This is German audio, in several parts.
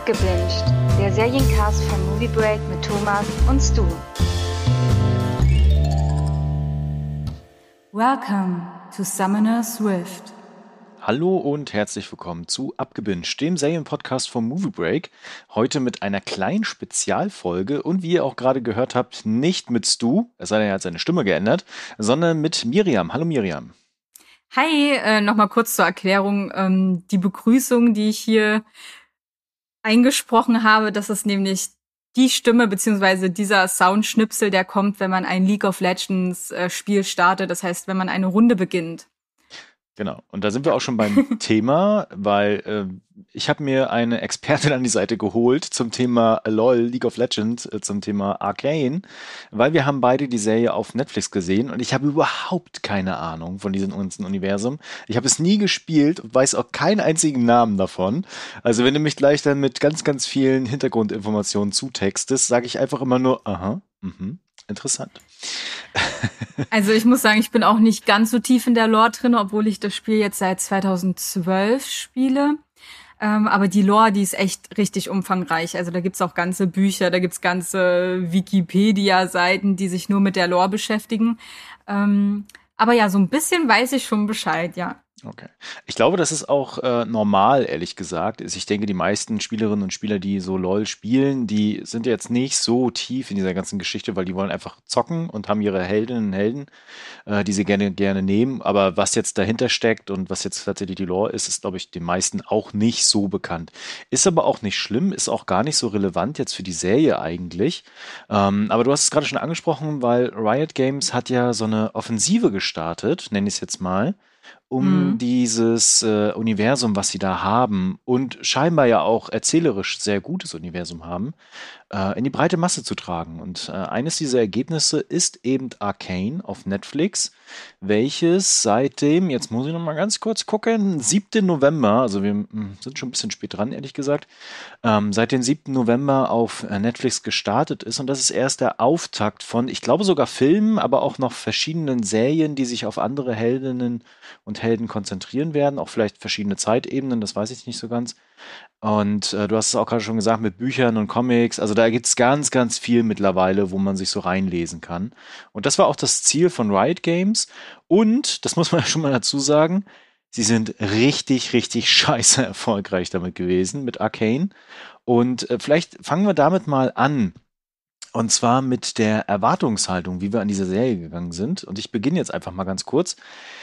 Abgebinged, der Seriencast von Movie Break mit Thomas und Stu. Welcome to Summoner's Rift. Hallo und herzlich willkommen zu Abgebinged, dem Serienpodcast vom Movie Break. Heute mit einer kleinen Spezialfolge und wie ihr auch gerade gehört habt, nicht mit Stu, es sei denn, er hat seine Stimme geändert, sondern mit Miriam. Hallo Miriam. Hi, äh, nochmal kurz zur Erklärung. Ähm, die Begrüßung, die ich hier eingesprochen habe, das ist nämlich die Stimme beziehungsweise dieser Soundschnipsel, der kommt, wenn man ein League of Legends äh, Spiel startet. Das heißt, wenn man eine Runde beginnt. Genau. Und da sind wir auch schon beim Thema, weil äh, ich habe mir eine Expertin an die Seite geholt zum Thema LOL, League of Legends, äh, zum Thema Arcane, weil wir haben beide die Serie auf Netflix gesehen und ich habe überhaupt keine Ahnung von diesem ganzen Universum. Ich habe es nie gespielt und weiß auch keinen einzigen Namen davon. Also wenn du mich gleich dann mit ganz, ganz vielen Hintergrundinformationen zutextest, sage ich einfach immer nur, aha, mhm, interessant. Also ich muss sagen, ich bin auch nicht ganz so tief in der Lore drin, obwohl ich das Spiel jetzt seit 2012 spiele. Ähm, aber die Lore, die ist echt richtig umfangreich. Also da gibt's auch ganze Bücher, da gibt's ganze Wikipedia-Seiten, die sich nur mit der Lore beschäftigen. Ähm, aber ja, so ein bisschen weiß ich schon Bescheid, ja. Okay. Ich glaube, das ist auch äh, normal, ehrlich gesagt. Ich denke, die meisten Spielerinnen und Spieler, die so LOL spielen, die sind jetzt nicht so tief in dieser ganzen Geschichte, weil die wollen einfach zocken und haben ihre Heldinnen und Helden, äh, die sie gerne, gerne nehmen. Aber was jetzt dahinter steckt und was jetzt tatsächlich die Lore ist, ist, glaube ich, den meisten auch nicht so bekannt. Ist aber auch nicht schlimm, ist auch gar nicht so relevant jetzt für die Serie eigentlich. Ähm, aber du hast es gerade schon angesprochen, weil Riot Games hat ja so eine Offensive gestartet, nenne ich es jetzt mal um mhm. dieses äh, Universum, was sie da haben und scheinbar ja auch erzählerisch sehr gutes Universum haben, äh, in die breite Masse zu tragen. Und äh, eines dieser Ergebnisse ist eben Arcane auf Netflix, welches seitdem, jetzt muss ich noch mal ganz kurz gucken, 7. November, also wir hm, sind schon ein bisschen spät dran, ehrlich gesagt, ähm, seit dem 7. November auf äh, Netflix gestartet ist. Und das ist erst der Auftakt von, ich glaube sogar Filmen, aber auch noch verschiedenen Serien, die sich auf andere Heldinnen und Helden konzentrieren werden, auch vielleicht verschiedene Zeitebenen, das weiß ich nicht so ganz. Und äh, du hast es auch gerade schon gesagt mit Büchern und Comics. Also da gibt es ganz, ganz viel mittlerweile, wo man sich so reinlesen kann. Und das war auch das Ziel von Riot Games. Und, das muss man ja schon mal dazu sagen, sie sind richtig, richtig scheiße erfolgreich damit gewesen, mit Arcane. Und äh, vielleicht fangen wir damit mal an. Und zwar mit der Erwartungshaltung, wie wir an diese Serie gegangen sind. Und ich beginne jetzt einfach mal ganz kurz.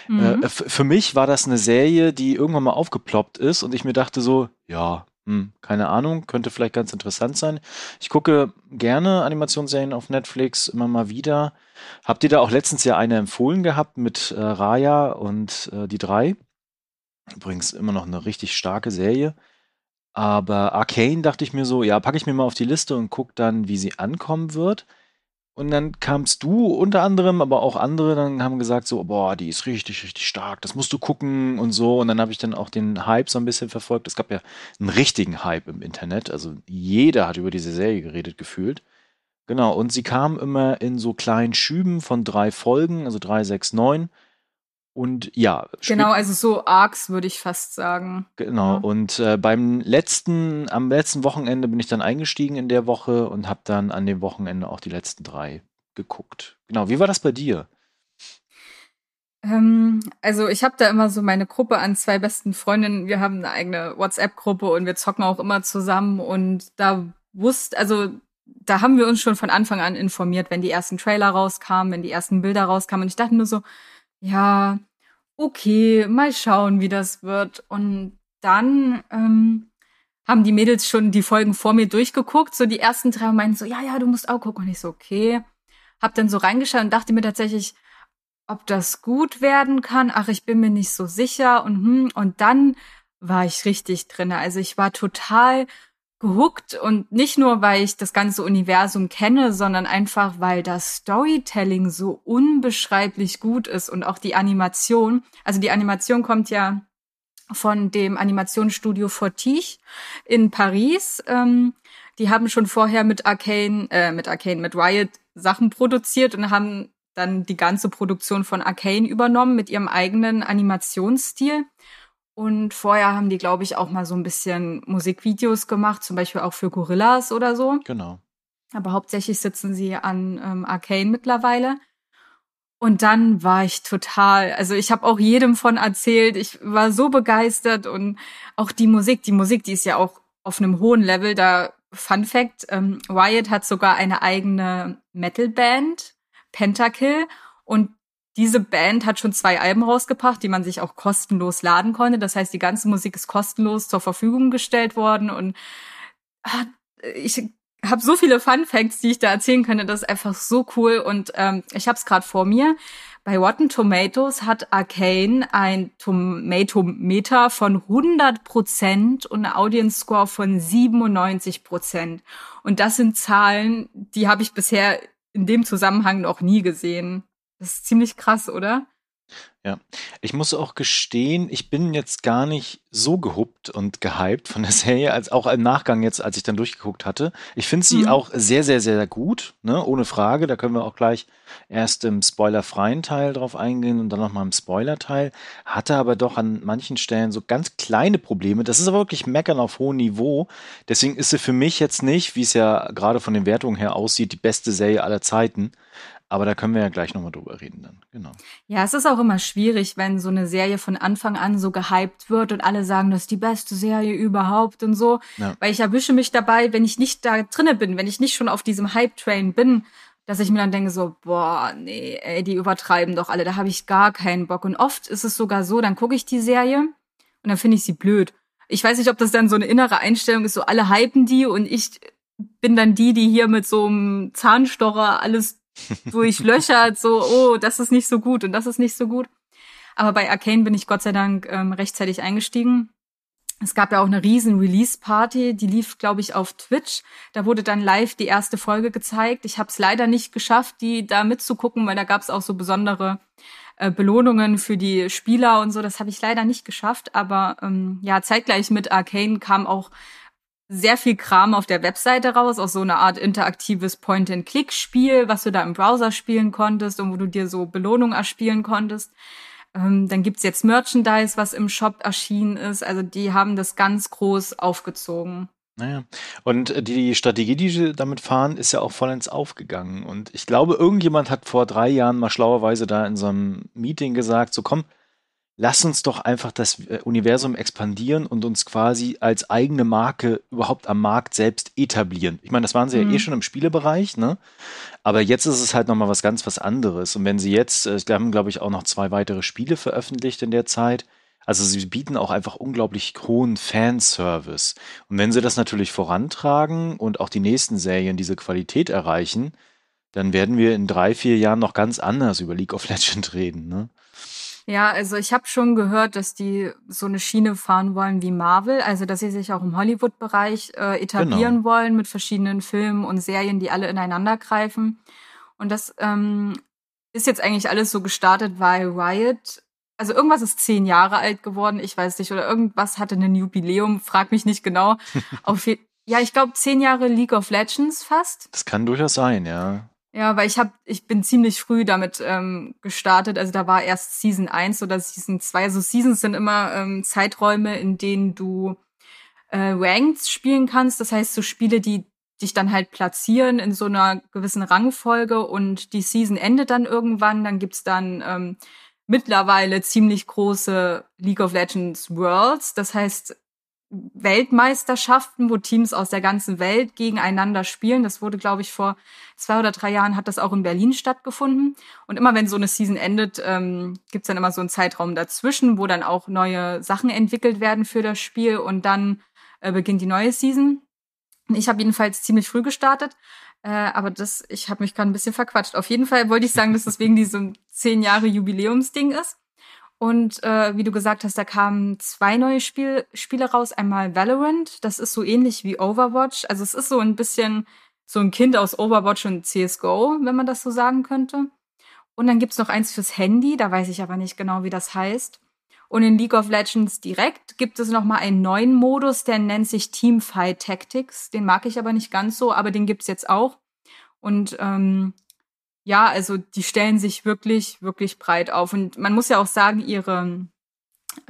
Mhm. Äh, für mich war das eine Serie, die irgendwann mal aufgeploppt ist und ich mir dachte so, ja, hm, keine Ahnung, könnte vielleicht ganz interessant sein. Ich gucke gerne Animationsserien auf Netflix immer mal wieder. Habt ihr da auch letztens ja eine empfohlen gehabt mit äh, Raya und äh, die drei? Übrigens immer noch eine richtig starke Serie. Aber Arcane dachte ich mir so, ja, packe ich mir mal auf die Liste und gucke dann, wie sie ankommen wird. Und dann kamst du unter anderem, aber auch andere dann haben gesagt so, boah, die ist richtig, richtig stark, das musst du gucken und so. Und dann habe ich dann auch den Hype so ein bisschen verfolgt. Es gab ja einen richtigen Hype im Internet. Also jeder hat über diese Serie geredet gefühlt. Genau, und sie kam immer in so kleinen Schüben von drei Folgen, also drei, sechs, neun. Und ja. Genau, also so Arcs würde ich fast sagen. Genau. Ja. Und äh, beim letzten, am letzten Wochenende bin ich dann eingestiegen in der Woche und habe dann an dem Wochenende auch die letzten drei geguckt. Genau. Wie war das bei dir? Ähm, also ich habe da immer so meine Gruppe an zwei besten Freundinnen. Wir haben eine eigene WhatsApp-Gruppe und wir zocken auch immer zusammen. Und da wusste, also da haben wir uns schon von Anfang an informiert, wenn die ersten Trailer rauskamen, wenn die ersten Bilder rauskamen. Und ich dachte nur so, ja, okay, mal schauen, wie das wird. Und dann ähm, haben die Mädels schon die Folgen vor mir durchgeguckt, so die ersten drei meinten so, ja, ja, du musst auch gucken. Und ich so, okay. Hab dann so reingeschaut und dachte mir tatsächlich, ob das gut werden kann. Ach, ich bin mir nicht so sicher. Und, hm, und dann war ich richtig drinne. Also ich war total gehuckt und nicht nur, weil ich das ganze Universum kenne, sondern einfach, weil das Storytelling so unbeschreiblich gut ist und auch die Animation. Also die Animation kommt ja von dem Animationsstudio Fortige in Paris. Ähm, die haben schon vorher mit Arcane, äh, mit Arcane, mit Riot Sachen produziert und haben dann die ganze Produktion von Arcane übernommen mit ihrem eigenen Animationsstil. Und vorher haben die, glaube ich, auch mal so ein bisschen Musikvideos gemacht, zum Beispiel auch für Gorillas oder so. Genau. Aber hauptsächlich sitzen sie an ähm, Arcane mittlerweile. Und dann war ich total, also ich habe auch jedem von erzählt, ich war so begeistert und auch die Musik, die Musik, die ist ja auch auf einem hohen Level. Da Fun Fact, ähm, Wyatt hat sogar eine eigene Metalband, Pentakill, und diese Band hat schon zwei Alben rausgebracht, die man sich auch kostenlos laden konnte. Das heißt, die ganze Musik ist kostenlos zur Verfügung gestellt worden und ah, ich habe so viele Fun Facts, die ich da erzählen könnte. Das ist einfach so cool und ähm, ich habe es gerade vor mir. Bei Rotten Tomatoes hat Arcane ein Tomatometer von 100 Prozent und eine Audience Score von 97 Prozent. Und das sind Zahlen, die habe ich bisher in dem Zusammenhang noch nie gesehen. Das ist ziemlich krass, oder? Ja, ich muss auch gestehen, ich bin jetzt gar nicht so gehuppt und gehypt von der Serie, als auch im Nachgang jetzt, als ich dann durchgeguckt hatte. Ich finde sie Mhm. auch sehr, sehr, sehr gut, ne? Ohne Frage. Da können wir auch gleich erst im spoilerfreien Teil drauf eingehen und dann nochmal im Spoiler-Teil. Hatte aber doch an manchen Stellen so ganz kleine Probleme. Das ist aber wirklich Meckern auf hohem Niveau. Deswegen ist sie für mich jetzt nicht, wie es ja gerade von den Wertungen her aussieht, die beste Serie aller Zeiten. Aber da können wir ja gleich nochmal drüber reden dann. Genau. Ja, es ist auch immer schwierig, wenn so eine Serie von Anfang an so gehypt wird und alle sagen, das ist die beste Serie überhaupt und so. Ja. Weil ich erwische mich dabei, wenn ich nicht da drinne bin, wenn ich nicht schon auf diesem Hype-Train bin, dass ich mir dann denke so, boah, nee, ey, die übertreiben doch alle, da habe ich gar keinen Bock. Und oft ist es sogar so, dann gucke ich die Serie und dann finde ich sie blöd. Ich weiß nicht, ob das dann so eine innere Einstellung ist, so alle hypen die und ich bin dann die, die hier mit so einem Zahnstocher alles durchlöchert, so, oh, das ist nicht so gut und das ist nicht so gut. Aber bei Arcane bin ich Gott sei Dank ähm, rechtzeitig eingestiegen. Es gab ja auch eine riesen Release-Party, die lief, glaube ich, auf Twitch. Da wurde dann live die erste Folge gezeigt. Ich habe es leider nicht geschafft, die da mitzugucken, weil da gab es auch so besondere äh, Belohnungen für die Spieler und so. Das habe ich leider nicht geschafft. Aber ähm, ja, zeitgleich mit Arcane kam auch sehr viel Kram auf der Webseite raus, auch so eine Art interaktives Point-and-Click-Spiel, was du da im Browser spielen konntest und wo du dir so Belohnungen erspielen konntest. Ähm, dann gibt's jetzt Merchandise, was im Shop erschienen ist. Also die haben das ganz groß aufgezogen. Naja, und äh, die Strategie, die sie damit fahren, ist ja auch vollends aufgegangen. Und ich glaube, irgendjemand hat vor drei Jahren mal schlauerweise da in so einem Meeting gesagt, so komm, lass uns doch einfach das äh, Universum expandieren und uns quasi als eigene Marke überhaupt am Markt selbst etablieren. Ich meine, das waren sie ja Mhm. eh schon im Spielebereich, ne? Aber jetzt ist es halt nochmal was ganz was anderes. Und wenn sie jetzt, äh, sie haben, glaube ich, auch noch zwei weitere Spiele veröffentlicht in der Zeit. Also sie bieten auch einfach unglaublich hohen Fanservice. Und wenn sie das natürlich vorantragen und auch die nächsten Serien diese Qualität erreichen, dann werden wir in drei, vier Jahren noch ganz anders über League of Legends reden, ne? Ja, also ich habe schon gehört, dass die so eine Schiene fahren wollen wie Marvel, also dass sie sich auch im Hollywood-Bereich äh, etablieren Genau. wollen mit verschiedenen Filmen und Serien, die alle ineinander greifen. Und das ähm, ist jetzt eigentlich alles so gestartet, weil Riot, also irgendwas ist zehn Jahre alt geworden, ich weiß nicht, oder irgendwas hatte ein Jubiläum, frag mich nicht genau. Auf ja, ich glaube zehn Jahre League of Legends fast. Das kann durchaus sein, ja. Ja, weil ich hab, ich bin ziemlich früh damit ähm, gestartet. Also da war erst Season 1 oder Season 2. Also Seasons sind immer ähm, Zeiträume, in denen du äh, Ranked spielen kannst. Das heißt, so Spiele, die dich dann halt platzieren in so einer gewissen Rangfolge und die Season endet dann irgendwann. Dann gibt's dann ähm, mittlerweile ziemlich große League of Legends Worlds. Das heißt, Weltmeisterschaften, wo Teams aus der ganzen Welt gegeneinander spielen. Das wurde, glaube ich, vor zwei oder drei Jahren hat das auch in Berlin stattgefunden. Und immer wenn so eine Season endet, ähm, gibt's dann immer so einen Zeitraum dazwischen, wo dann auch neue Sachen entwickelt werden für das Spiel und dann äh, beginnt die neue Season. Ich habe jedenfalls ziemlich früh gestartet, äh, aber das, ich habe mich gerade ein bisschen verquatscht. Auf jeden Fall wollte ich sagen, dass das wegen diesem zehn Jahre Jubiläumsding ist. Und äh, wie du gesagt hast, da kamen zwei neue Spiel Spiele raus. Einmal Valorant, das ist so ähnlich wie Overwatch. Also es ist so ein bisschen so ein Kind aus Overwatch und CSGO, wenn man das so sagen könnte. Und dann gibt's noch eins fürs Handy, da weiß ich aber nicht genau, wie das heißt. Und in League of Legends direkt gibt es noch mal einen neuen Modus, der nennt sich Teamfight Tactics. Den mag ich aber nicht ganz so, aber den gibt's jetzt auch. Und ähm, ja, also die stellen sich wirklich, wirklich breit auf. Und man muss ja auch sagen, ihre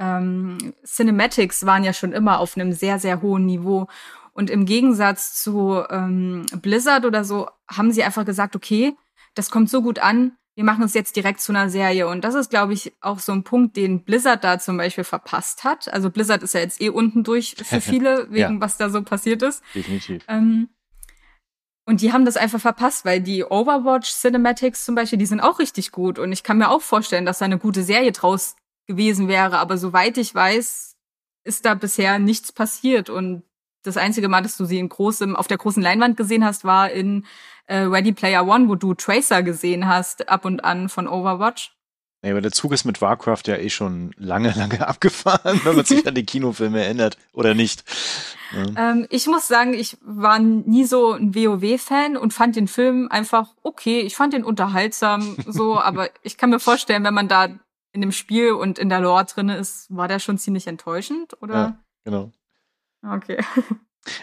ähm, Cinematics waren ja schon immer auf einem sehr, sehr hohen Niveau. Und im Gegensatz zu ähm, Blizzard oder so haben sie einfach gesagt, okay, das kommt so gut an, wir machen es jetzt direkt zu einer Serie. Und das ist, glaube ich, auch so ein Punkt, den Blizzard da zum Beispiel verpasst hat. Also Blizzard ist ja jetzt eh unten durch für viele, wegen ja. was da so passiert ist. Definitiv. Ähm, und die haben das einfach verpasst, weil die Overwatch Cinematics zum Beispiel, die sind auch richtig gut. Und ich kann mir auch vorstellen, dass da eine gute Serie draus gewesen wäre. Aber soweit ich weiß, ist da bisher nichts passiert. Und das einzige Mal, dass du sie in großem, auf der großen Leinwand gesehen hast, war in äh, Ready Player One, wo du Tracer gesehen hast, ab und an von Overwatch. Nee, aber der Zug ist mit Warcraft ja eh schon lange, lange abgefahren, wenn man sich an die Kinofilme erinnert oder nicht. Ja. Ähm, ich muss sagen, ich war nie so ein WoW-Fan und fand den Film einfach okay. Ich fand den unterhaltsam, so, aber ich kann mir vorstellen, wenn man da in dem Spiel und in der Lore drin ist, war der schon ziemlich enttäuschend, oder? Ja, genau. Okay.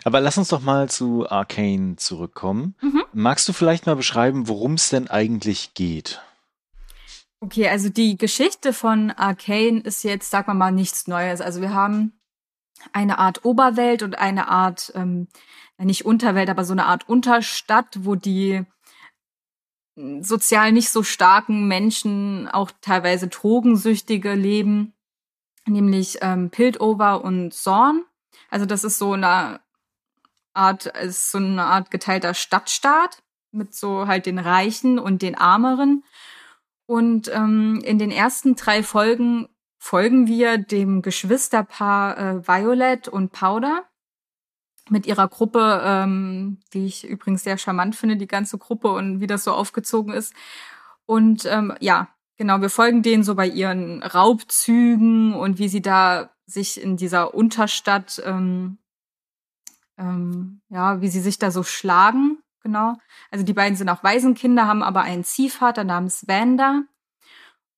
Aber lass uns doch mal zu Arcane zurückkommen. Mhm. Magst du vielleicht mal beschreiben, worum es denn eigentlich geht? Okay, also die Geschichte von Arcane ist jetzt, sag mal mal, nichts Neues. Also wir haben eine Art Oberwelt und eine Art, ähm, nicht Unterwelt, aber so eine Art Unterstadt, wo die hm, sozial nicht so starken Menschen, auch teilweise Drogensüchtige leben, nämlich ähm, Piltover und Zorn. Also das ist so eine Art, ist so eine Art geteilter Stadtstaat mit so halt den Reichen und den Armeren. Und ähm, in den ersten drei Folgen folgen wir dem Geschwisterpaar äh, Violet und Powder mit ihrer Gruppe, ähm, die ich übrigens sehr charmant finde, die ganze Gruppe und wie das so aufgezogen ist. Und ähm, ja, genau, wir folgen denen so bei ihren Raubzügen und wie sie da sich in dieser Unterstadt ähm, ähm, ja, wie sie sich da so schlagen, genau. Also die beiden sind auch Waisenkinder, haben aber einen Ziehvater namens Vanda.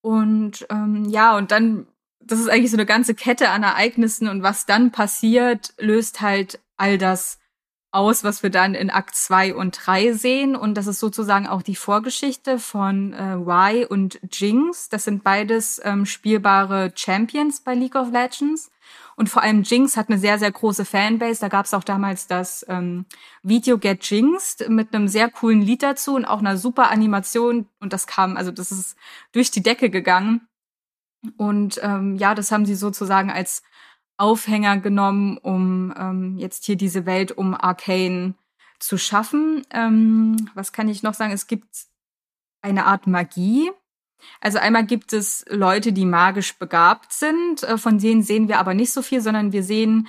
Und ähm, ja, und dann, das ist eigentlich so eine ganze Kette an Ereignissen und was dann passiert, löst halt all das aus, was wir dann in Akt 2 und 3 sehen. Und das ist sozusagen auch die Vorgeschichte von äh, Y und Jinx. Das sind beides ähm, spielbare Champions bei League of Legends. Und vor allem Jinx hat eine sehr, sehr große Fanbase. Da gab es auch damals das ähm, Video Get Jinxed mit einem sehr coolen Lied dazu und auch einer super Animation. Und das kam, also das ist durch die Decke gegangen. Und ähm, ja, das haben sie sozusagen als Aufhänger genommen, um ähm, jetzt hier diese Welt um Arcane zu schaffen. Ähm, was kann ich noch sagen? Es gibt eine Art Magie, also einmal gibt es Leute, die magisch begabt sind, äh, von denen sehen wir aber nicht so viel, sondern wir sehen,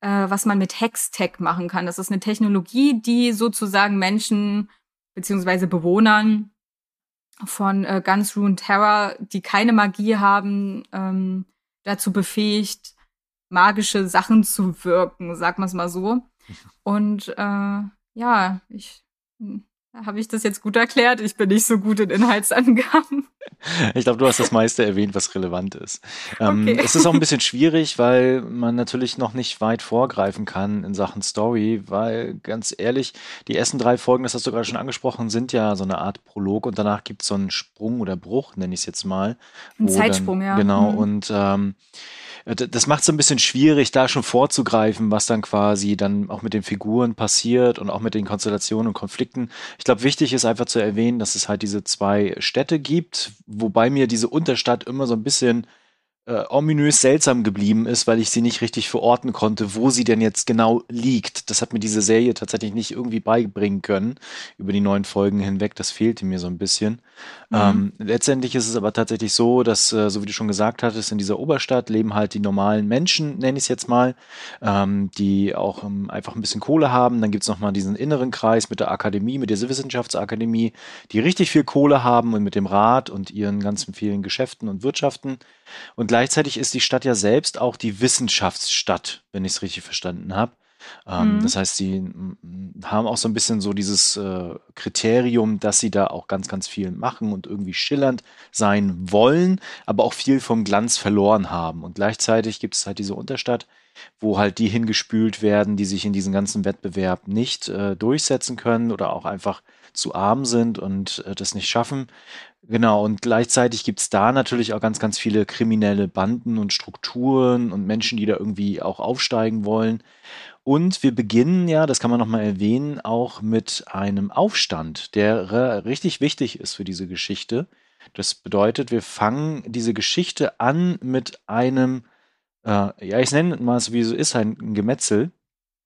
äh, was man mit Hextech machen kann. Das ist eine Technologie, die sozusagen Menschen beziehungsweise Bewohnern von äh, Guns Rune Terror, die keine Magie haben, ähm, dazu befähigt, magische Sachen zu wirken, sag man mal so. Und äh, ja, ich hm, habe ich das jetzt gut erklärt? Ich bin nicht so gut in Inhaltsangaben. Ich glaube, du hast das meiste erwähnt, was relevant ist. Ähm, okay. Es ist auch ein bisschen schwierig, weil man natürlich noch nicht weit vorgreifen kann in Sachen Story, weil ganz ehrlich, die ersten drei Folgen, das hast du gerade schon angesprochen, sind ja so eine Art Prolog und danach gibt es so einen Sprung oder Bruch, nenne ich es jetzt mal. Ein Zeitsprung, dann, ja. Genau, mhm. und ähm, äh, das macht es ein bisschen schwierig, da schon vorzugreifen, was dann quasi dann auch mit den Figuren passiert und auch mit den Konstellationen und Konflikten. Ich glaube, wichtig ist einfach zu erwähnen, dass es halt diese zwei Städte gibt, wobei mir diese Unterstadt immer so ein bisschen äh, ominös seltsam geblieben ist, weil ich sie nicht richtig verorten konnte, wo sie denn jetzt genau liegt. Das hat mir diese Serie tatsächlich nicht irgendwie beibringen können über die neun Folgen hinweg. Das fehlte mir so ein bisschen. Mhm. Ähm, letztendlich ist es aber tatsächlich so, dass, äh, so wie du schon gesagt hattest, in dieser Oberstadt leben halt die normalen Menschen, nenne ich es jetzt mal, ähm, die auch ähm, einfach ein bisschen Kohle haben. Dann gibt es nochmal diesen inneren Kreis mit der Akademie, mit der Wissenschaftsakademie, die richtig viel Kohle haben und mit dem Rat und ihren ganzen vielen Geschäften und Wirtschaften. Und gleichzeitig ist die Stadt ja selbst auch die Wissenschaftsstadt, wenn ich es richtig verstanden habe. Ähm, mhm. Das heißt, sie haben auch so ein bisschen so dieses äh, Kriterium, dass sie da auch ganz, ganz viel machen und irgendwie schillernd sein wollen, aber auch viel vom Glanz verloren haben. Und gleichzeitig gibt es halt diese Unterstadt, wo halt die hingespült werden, die sich in diesem ganzen Wettbewerb nicht äh, durchsetzen können oder auch einfach zu arm sind und äh, das nicht schaffen. Genau, und gleichzeitig gibt's da natürlich auch ganz, ganz viele kriminelle Banden und Strukturen und Menschen, die da irgendwie auch aufsteigen wollen. Und wir beginnen ja, das kann man nochmal erwähnen, auch mit einem Aufstand, der richtig wichtig ist für diese Geschichte. Das bedeutet, wir fangen diese Geschichte an mit einem, äh, ja, ich nenne mal es wie so ist, ein Gemetzel,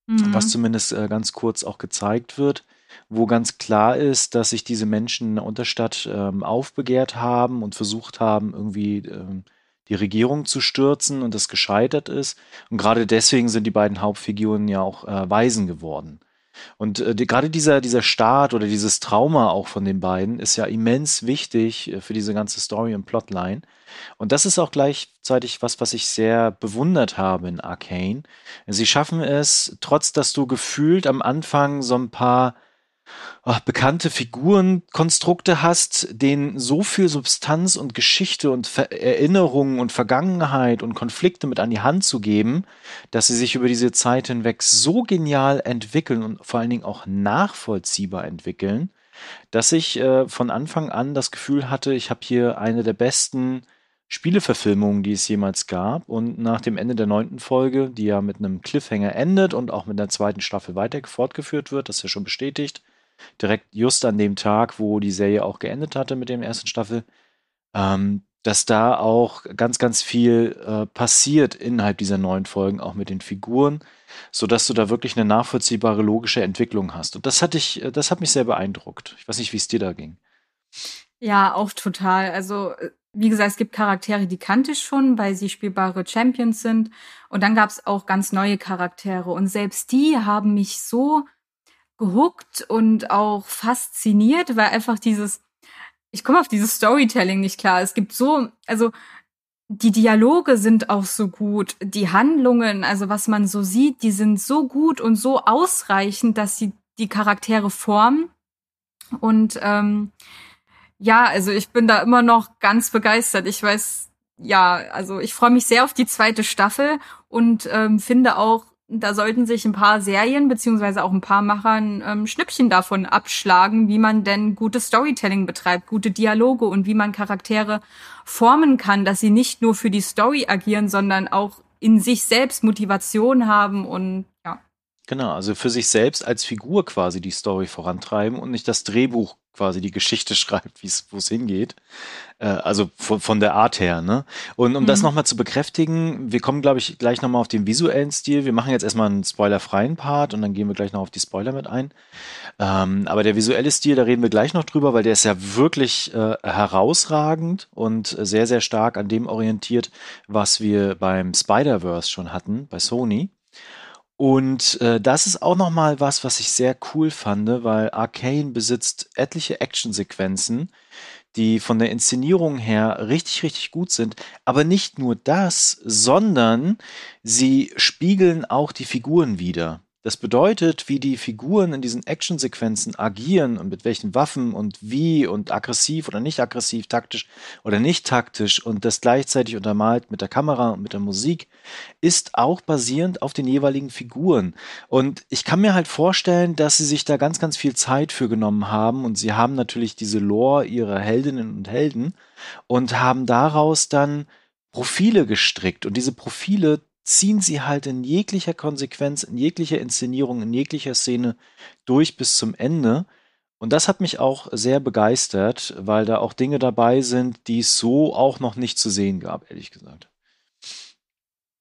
mhm. was zumindest äh, ganz kurz auch gezeigt wird, wo ganz klar ist, dass sich diese Menschen in der Unterstadt ähm, aufbegehrt haben und versucht haben, irgendwie ähm, die Regierung zu stürzen und das gescheitert ist. Und gerade deswegen sind die beiden Hauptfiguren ja auch äh, Waisen geworden. Und äh, die, gerade dieser, dieser Start oder dieses Trauma auch von den beiden ist ja immens wichtig äh, für diese ganze Story und Plotline. Und das ist auch gleichzeitig was, was ich sehr bewundert habe in Arcane. Sie schaffen es, trotz dass du gefühlt am Anfang so ein paar ach, bekannte Figurenkonstrukte hast, denen so viel Substanz und Geschichte und Ver Erinnerungen und Vergangenheit und Konflikte mit an die Hand zu geben, dass sie sich über diese Zeit hinweg so genial entwickeln und vor allen Dingen auch nachvollziehbar entwickeln, dass ich äh, von Anfang an das Gefühl hatte, ich habe hier eine der besten Spieleverfilmungen, die es jemals gab. Und nach dem Ende der neunten Folge, die ja mit einem Cliffhanger endet und auch mit der zweiten Staffel weiter fortgeführt wird, das ist ja schon bestätigt, direkt just an dem Tag, wo die Serie auch geendet hatte mit der ersten Staffel, ähm, dass da auch ganz, ganz viel äh, passiert innerhalb dieser neuen Folgen, auch mit den Figuren, sodass du da wirklich eine nachvollziehbare, logische Entwicklung hast. Und das hat ich, das hat mich sehr beeindruckt. Ich weiß nicht, wie es dir da ging. Ja, auch total. Also, wie gesagt, es gibt Charaktere, die kannte ich schon, weil sie spielbare Champions sind. Und dann gab es auch ganz neue Charaktere. Und selbst die haben mich so gehuckt und auch fasziniert, weil einfach dieses, ich komme auf dieses Storytelling nicht klar. Es gibt so, also die Dialoge sind auch so gut, die Handlungen, also was man so sieht, die sind so gut und so ausreichend, dass sie die Charaktere formen. Und ähm, ja, also ich bin da immer noch ganz begeistert. Ich weiß, ja, also ich freue mich sehr auf die zweite Staffel und ähm, finde auch, da sollten sich ein paar Serien beziehungsweise auch ein paar Machern ähm, Schnippchen davon abschlagen, wie man denn gutes Storytelling betreibt, gute Dialoge und wie man Charaktere formen kann, dass sie nicht nur für die Story agieren, sondern auch in sich selbst Motivation haben und. Genau, also für sich selbst als Figur quasi die Story vorantreiben und nicht das Drehbuch quasi die Geschichte schreibt, wie es wo es hingeht. Äh, also von, von der Art her. Ne? Und um mhm. das nochmal zu bekräftigen, wir kommen, glaube ich, gleich nochmal auf den visuellen Stil. Wir machen jetzt erstmal einen spoilerfreien Part und dann gehen wir gleich noch auf die Spoiler mit ein. Ähm, aber der visuelle Stil, da reden wir gleich noch drüber, weil der ist ja wirklich äh, herausragend und sehr, sehr stark an dem orientiert, was wir beim Spider-Verse schon hatten, bei Sony. Und äh, das ist auch noch mal was, was ich sehr cool fand, weil Arcane besitzt etliche Actionsequenzen, die von der Inszenierung her richtig, richtig gut sind. Aber nicht nur das, sondern sie spiegeln auch die Figuren wieder. Das bedeutet, wie die Figuren in diesen Actionsequenzen agieren und mit welchen Waffen und wie und aggressiv oder nicht aggressiv, taktisch oder nicht taktisch und das gleichzeitig untermalt mit der Kamera und mit der Musik, ist auch basierend auf den jeweiligen Figuren. Und ich kann mir halt vorstellen, dass sie sich da ganz, ganz viel Zeit für genommen haben und sie haben natürlich diese Lore ihrer Heldinnen und Helden und haben daraus dann Profile gestrickt und diese Profile ziehen sie halt in jeglicher Konsequenz, in jeglicher Inszenierung, in jeglicher Szene durch bis zum Ende. Und das hat mich auch sehr begeistert, weil da auch Dinge dabei sind, die es so auch noch nicht zu sehen gab, ehrlich gesagt.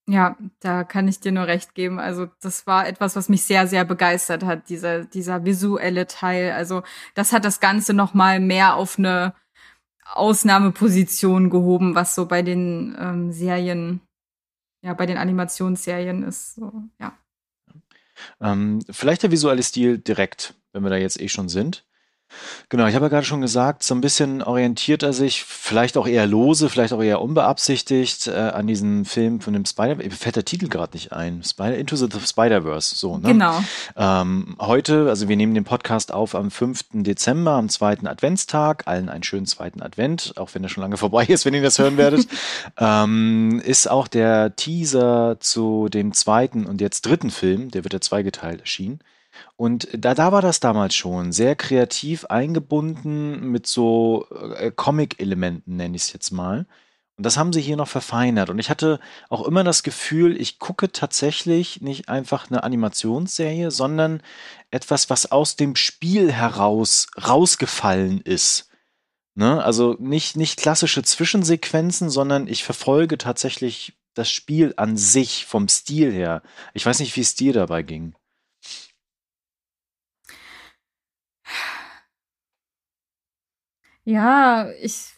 Ja, da kann ich dir nur recht geben. Also das war etwas, was mich sehr, sehr begeistert hat, dieser, dieser visuelle Teil. Also das hat das Ganze noch mal mehr auf eine Ausnahmeposition gehoben, was so bei den ähm, Serien ja bei den Animationsserien ist. So, ja. Ähm, vielleicht der visuelle Stil direkt, wenn wir da jetzt eh schon sind. Genau, ich habe ja gerade schon gesagt, so ein bisschen orientiert er sich, vielleicht auch eher lose, vielleicht auch eher unbeabsichtigt äh, an diesen Film von dem Spider, mir fällt der Titel gerade nicht ein, Spider Into the Spider-Verse, so, ne? Genau. Ähm, heute, also wir nehmen den Podcast auf am 5. Dezember, am zweiten Adventstag, allen einen schönen zweiten Advent, auch wenn er schon lange vorbei ist, wenn ihr das hören werdet, ähm, ist auch der Teaser zu dem zweiten und jetzt dritten Film, der wird ja zweigeteilt erschienen, Und da, da war das damals schon sehr kreativ eingebunden mit so äh, Comic-Elementen, nenne ich es jetzt mal. Und das haben sie hier noch verfeinert. Und ich hatte auch immer das Gefühl, ich gucke tatsächlich nicht einfach eine Animationsserie, sondern etwas, was aus dem Spiel heraus rausgefallen ist. Ne? Also nicht, nicht klassische Zwischensequenzen, sondern ich verfolge tatsächlich das Spiel an sich vom Stil her. Ich weiß nicht, wie es dir dabei ging. Ja, ich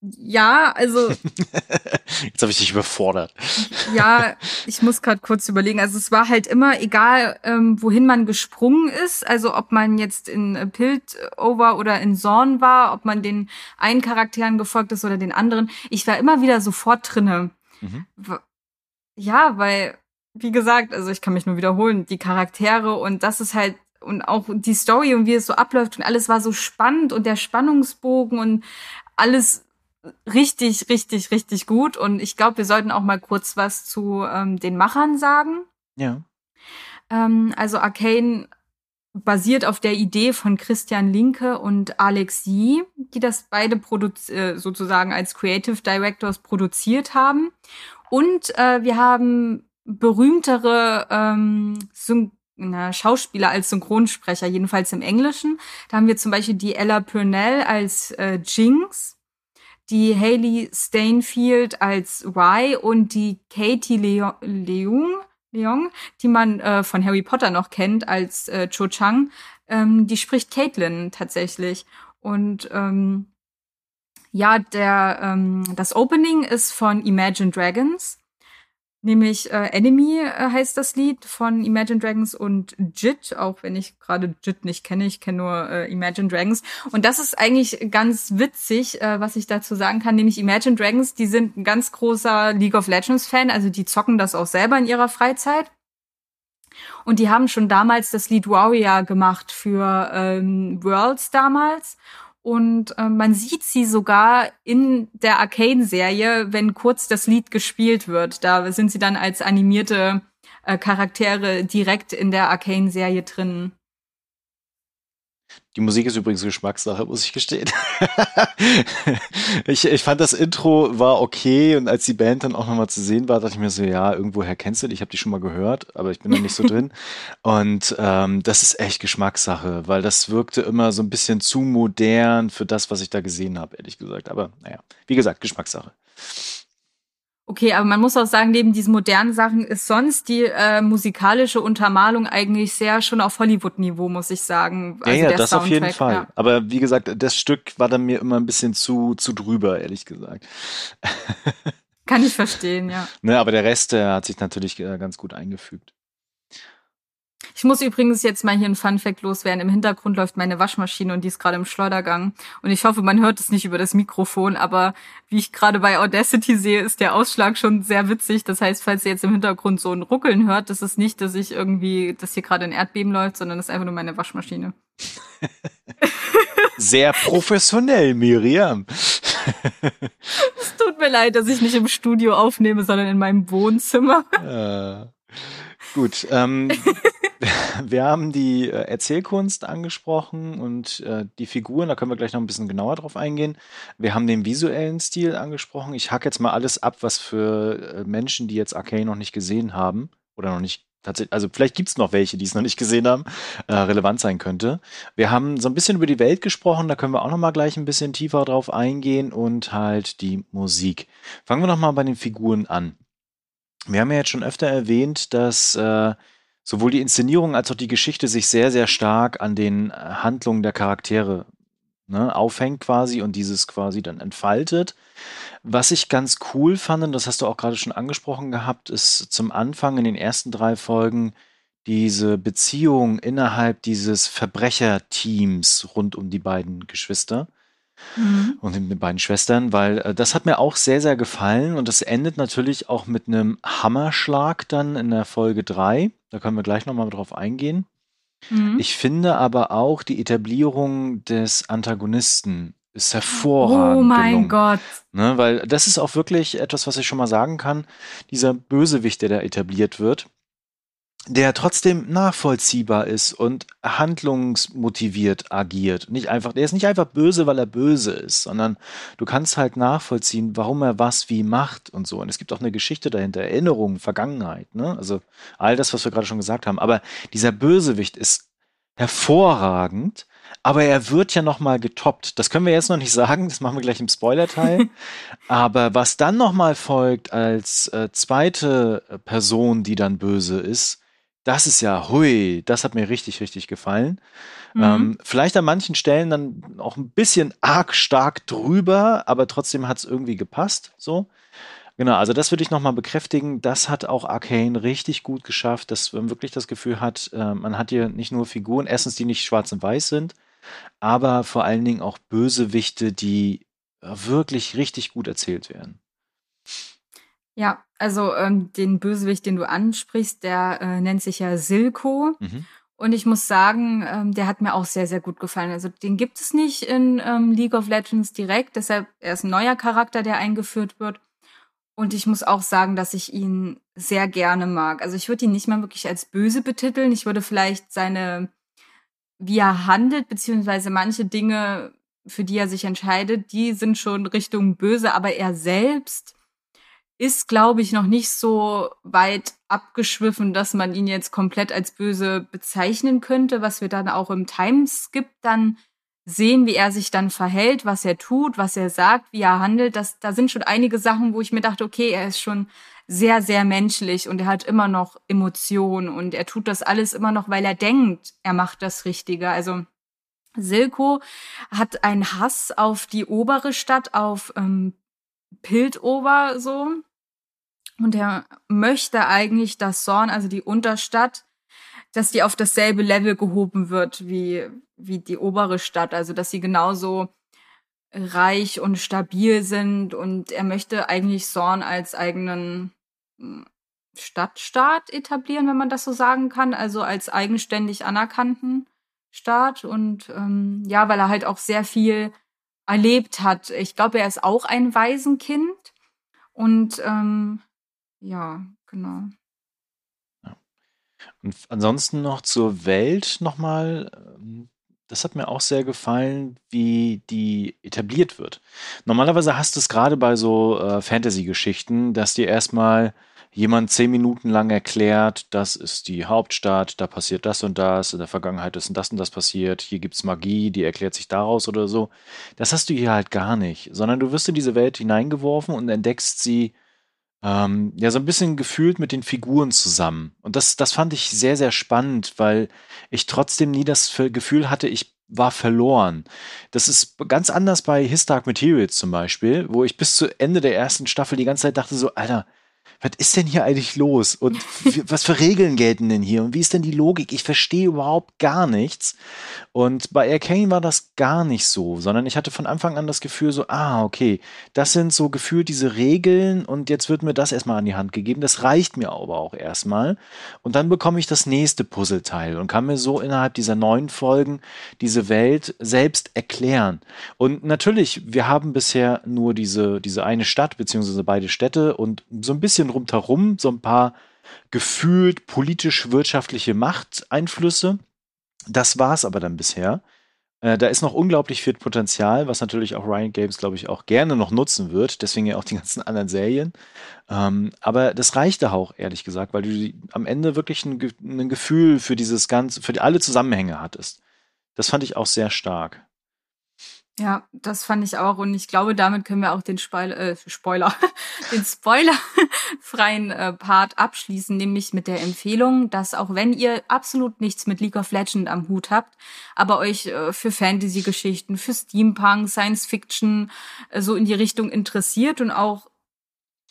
ja, also. Jetzt habe ich dich überfordert. ja, ich muss gerade kurz überlegen. Also es war halt immer egal, ähm, wohin man gesprungen ist. Also ob man jetzt in äh, Piltover oder in Zorn war, ob man den einen Charakteren gefolgt ist oder den anderen. Ich war immer wieder sofort drinne. Mhm. Ja, weil, wie gesagt, also ich kann mich nur wiederholen, die Charaktere und das ist halt und auch die Story und wie es so abläuft und alles war so spannend und der Spannungsbogen und alles richtig, richtig, richtig gut. Und ich glaube, wir sollten auch mal kurz was zu ähm, den Machern sagen. Ja. Ähm, also Arcane basiert auf der Idee von Christian Linke und Alex Yee, die das beide äh, sozusagen als Creative Directors produziert haben. Und äh, wir haben berühmtere ähm, Syn na, Schauspieler als Synchronsprecher, jedenfalls im Englischen. Da haben wir zum Beispiel die Ella Purnell als äh, Jinx die Haley Stainfield als Y und die Katie Leung, Leung, die man äh, von Harry Potter noch kennt als äh, Cho Chang, ähm, die spricht Caitlin tatsächlich. Und ähm, ja, der ähm, das Opening ist von Imagine Dragons Nämlich äh, Enemy äh, heißt das Lied von Imagine Dragons und Jit, auch wenn ich gerade Jit nicht kenne, ich kenne nur äh, Imagine Dragons. Und das ist eigentlich ganz witzig, äh, was ich dazu sagen kann, nämlich Imagine Dragons, die sind ein ganz großer League of Legends Fan, also die zocken das auch selber in ihrer Freizeit. Und die haben schon damals das Lied Warrior gemacht für ähm, Worlds damals. Und äh, man sieht sie sogar in der Arcane-Serie, wenn kurz das Lied gespielt wird. Da sind sie dann als animierte äh, Charaktere direkt in der Arcane-Serie drin. Die Musik ist übrigens Geschmackssache, muss ich gestehen. ich, ich fand das Intro war okay und als die Band dann auch nochmal zu sehen war, dachte ich mir so, ja, irgendwoher kennst du die, ich habe die schon mal gehört, aber ich bin da nicht so drin. Und ähm, das ist echt Geschmackssache, weil das wirkte immer so ein bisschen zu modern für das, was ich da gesehen habe, ehrlich gesagt. Aber naja, wie gesagt, Geschmackssache. Okay, aber man muss auch sagen, neben diesen modernen Sachen ist sonst die äh, musikalische Untermalung eigentlich sehr schon auf Hollywood-Niveau, muss ich sagen. Also ja, ja, das Soundtrack, auf jeden Fall. Ja. Aber wie gesagt, das Stück war dann mir immer ein bisschen zu, zu drüber, ehrlich gesagt. Kann ich verstehen, ja. Ne, aber der Rest, der hat sich natürlich äh, ganz gut eingefügt. Ich muss übrigens jetzt mal hier ein Fun-Fact loswerden. Im Hintergrund läuft meine Waschmaschine und die ist gerade im Schleudergang. Und ich hoffe, man hört es nicht über das Mikrofon, aber wie ich gerade bei Audacity sehe, ist der Ausschlag schon sehr witzig. Das heißt, falls ihr jetzt im Hintergrund so ein Ruckeln hört, das ist nicht, dass ich irgendwie, dass hier gerade ein Erdbeben läuft, sondern das ist einfach nur meine Waschmaschine. Sehr professionell, Miriam. es tut mir leid, dass ich nicht im Studio aufnehme, sondern in meinem Wohnzimmer. Ja. Gut, ähm, wir haben die äh, Erzählkunst angesprochen und äh, die Figuren, da können wir gleich noch ein bisschen genauer drauf eingehen. Wir haben den visuellen Stil angesprochen. Ich hack jetzt mal alles ab, was für äh, Menschen, die jetzt Arcane noch nicht gesehen haben oder noch nicht tatsächlich, also vielleicht gibt es noch welche, die es noch nicht gesehen haben, relevant sein könnte. Wir haben so ein bisschen über die Welt gesprochen, da können wir auch noch mal gleich ein bisschen tiefer drauf eingehen und halt die Musik. Fangen wir noch mal bei den Figuren an. Wir haben ja jetzt schon öfter erwähnt, dass äh, sowohl die Inszenierung als auch die Geschichte sich sehr, sehr stark an den äh, Handlungen der Charaktere ne, aufhängt quasi und dieses quasi dann entfaltet. Was ich ganz cool fand, und das hast du auch gerade schon angesprochen gehabt, ist zum Anfang in den ersten drei Folgen diese Beziehung innerhalb dieses Verbrecherteams rund um die beiden Geschwister. Mhm. Und den beiden Schwestern, weil äh, das hat mir auch sehr, sehr gefallen und das endet natürlich auch mit einem Hammerschlag dann in der Folge 3. Da können wir gleich nochmal drauf eingehen. Mhm. Ich finde aber auch die Etablierung des Antagonisten ist hervorragend. Oh mein gelungen. Gott. Ne, weil das ist auch wirklich etwas, was ich schon mal sagen kann. Dieser Bösewicht, der da etabliert wird, der trotzdem nachvollziehbar ist und handlungsmotiviert agiert. Nicht einfach, der ist nicht einfach böse, weil er böse ist, sondern du kannst halt nachvollziehen, warum er was wie macht und so. Und es gibt auch eine Geschichte dahinter, Erinnerungen, Vergangenheit, ne? Also all das, was wir gerade schon gesagt haben. Aber dieser Bösewicht ist hervorragend, aber er wird ja noch mal getoppt. Das können wir jetzt noch nicht sagen, das machen wir gleich im Spoiler-Teil. aber was dann noch mal folgt als äh, zweite Person, die dann böse ist, das ist ja, hui, das hat mir richtig, richtig gefallen. Mhm. Ähm, vielleicht an manchen Stellen dann auch ein bisschen arg stark drüber, aber trotzdem hat es irgendwie gepasst. So. Genau, also das würde ich nochmal bekräftigen. Das hat auch Arcane richtig gut geschafft, dass man wirklich das Gefühl hat, äh, man hat hier nicht nur Figuren, erstens, die nicht schwarz und weiß sind, aber vor allen Dingen auch Bösewichte, die wirklich richtig gut erzählt werden. Ja, also ähm, den Bösewicht, den du ansprichst, der äh, nennt sich ja Silko. Mhm. Und ich muss sagen, ähm, der hat mir auch sehr, sehr gut gefallen. Also den gibt es nicht in ähm, League of Legends direkt, deshalb er ist ein neuer Charakter, der eingeführt wird. Und ich muss auch sagen, dass ich ihn sehr gerne mag. Also ich würde ihn nicht mal wirklich als böse betiteln. Ich würde vielleicht seine, wie er handelt, beziehungsweise manche Dinge, für die er sich entscheidet, die sind schon Richtung böse, aber er selbst ist, glaube ich, noch nicht so weit abgeschwiffen, dass man ihn jetzt komplett als böse bezeichnen könnte, was wir dann auch im Timeskip dann sehen, wie er sich dann verhält, was er tut, was er sagt, wie er handelt. Das, da sind schon einige Sachen, wo ich mir dachte, okay, er ist schon sehr, sehr menschlich und er hat immer noch Emotionen und er tut das alles immer noch, weil er denkt, er macht das Richtige. Also Silko hat einen Hass auf die obere Stadt, auf ähm, Piltover so. Und er möchte eigentlich, dass Sorn, also die Unterstadt, dass die auf dasselbe Level gehoben wird wie, wie die obere Stadt. Also, dass sie genauso reich und stabil sind. Und er möchte eigentlich Sorn als eigenen hm, Stadtstaat etablieren, wenn man das so sagen kann. Also als eigenständig anerkannten Staat. Und ähm, ja, weil er halt auch sehr viel erlebt hat. Ich glaube, er ist auch ein Waisenkind. Und ähm, ja, genau. Ja. Und ansonsten noch zur Welt nochmal. Ähm, das hat mir auch sehr gefallen, wie die etabliert wird. Normalerweise hast du es gerade bei so äh, Fantasy-Geschichten, dass dir erstmal jemand zehn Minuten lang erklärt, das ist die Hauptstadt, da passiert das und das, in der Vergangenheit ist das und das passiert, hier gibt es Magie, die erklärt sich daraus oder so. Das hast du hier halt gar nicht, sondern du wirst in diese Welt hineingeworfen und entdeckst sie ähm, ja, so ein bisschen gefühlt mit den Figuren zusammen. Und das, das fand ich sehr, sehr spannend, weil ich trotzdem nie das Gefühl hatte, ich war verloren. Das ist ganz anders bei His Dark Materials zum Beispiel, wo ich bis zu Ende der ersten Staffel die ganze Zeit dachte so, Alter, was ist denn hier eigentlich los? Und was für Regeln gelten denn hier? Und wie ist denn die Logik? Ich verstehe überhaupt gar nichts. Und bei Arcane war das gar nicht so, sondern ich hatte von Anfang an das Gefühl so, ah, okay, das sind so gefühlt diese Regeln und jetzt wird mir das erstmal an die Hand gegeben. Das reicht mir aber auch erstmal. Und dann bekomme ich das nächste Puzzleteil und kann mir so innerhalb dieser neun Folgen diese Welt selbst erklären. Und natürlich, wir haben bisher nur diese, diese eine Stadt, beziehungsweise beide Städte und so ein bisschen bisschen rundherum so ein paar gefühlt politisch-wirtschaftliche Machteinflüsse. Das war es aber dann bisher. Äh, da ist noch unglaublich viel Potenzial, was natürlich auch Riot Games, glaube ich, auch gerne noch nutzen wird. Deswegen ja auch die ganzen anderen Serien. Ähm, aber das reichte auch, ehrlich gesagt, weil du am Ende wirklich ein, Gefühl für dieses ganze, für alle Zusammenhänge hattest. Das fand ich auch sehr stark. Ja, das fand ich auch. Und ich glaube, damit können wir auch den Spoiler, äh, Spoiler, den spoilerfreien äh, Part abschließen, nämlich mit der Empfehlung, dass auch wenn ihr absolut nichts mit League of Legends am Hut habt, aber euch äh, für Fantasy-Geschichten, für Steampunk, Science Fiction äh, so in die Richtung interessiert und auch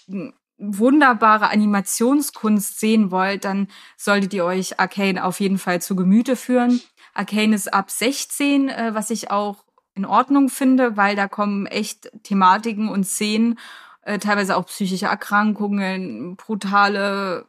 hm, wunderbare Animationskunst sehen wollt, dann solltet ihr euch Arcane auf jeden Fall zu Gemüte führen. Arcane ist ab 16, äh, was ich auch in Ordnung finde, weil da kommen echt Thematiken und Szenen, äh, teilweise auch psychische Erkrankungen, brutale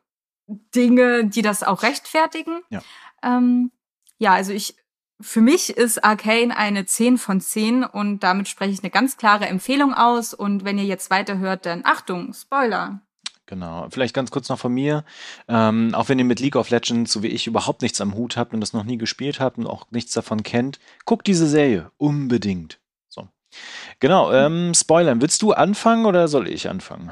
Dinge, die das auch rechtfertigen. Ja, ähm, ja also ich, für mich ist Arcane eine 10 von 10 und damit spreche ich eine ganz klare Empfehlung aus. Und wenn ihr jetzt weiterhört, dann Achtung, Spoiler. Genau. Vielleicht ganz kurz noch von mir. Ähm, auch wenn ihr mit League of Legends, so wie ich, überhaupt nichts am Hut habt und das noch nie gespielt habt und auch nichts davon kennt, guckt diese Serie. Unbedingt. So. Genau. Ähm, Spoilern. Willst du anfangen oder soll ich anfangen?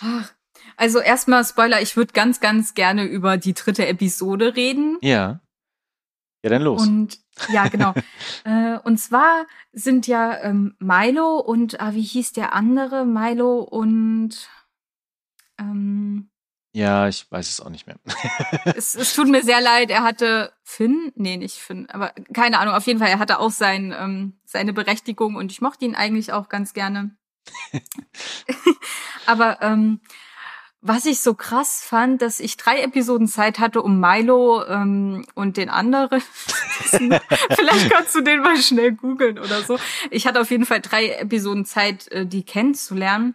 Ach, also erstmal Spoiler, ich würde ganz, ganz gerne über die dritte Episode reden. Ja. Ja, dann los. Und ja, genau. äh, und zwar sind ja ähm, Milo und, ah, wie hieß der andere? Milo und ähm, ja, ich weiß es auch nicht mehr. es, es tut mir sehr leid, er hatte Finn, nee, nicht Finn, aber keine Ahnung, auf jeden Fall, er hatte auch sein, ähm, seine Berechtigung und ich mochte ihn eigentlich auch ganz gerne. aber ähm, was ich so krass fand, dass ich drei Episoden Zeit hatte, um Milo ähm, und den anderen, vielleicht kannst du den mal schnell googeln oder so. Ich hatte auf jeden Fall drei Episoden Zeit, äh, die kennenzulernen.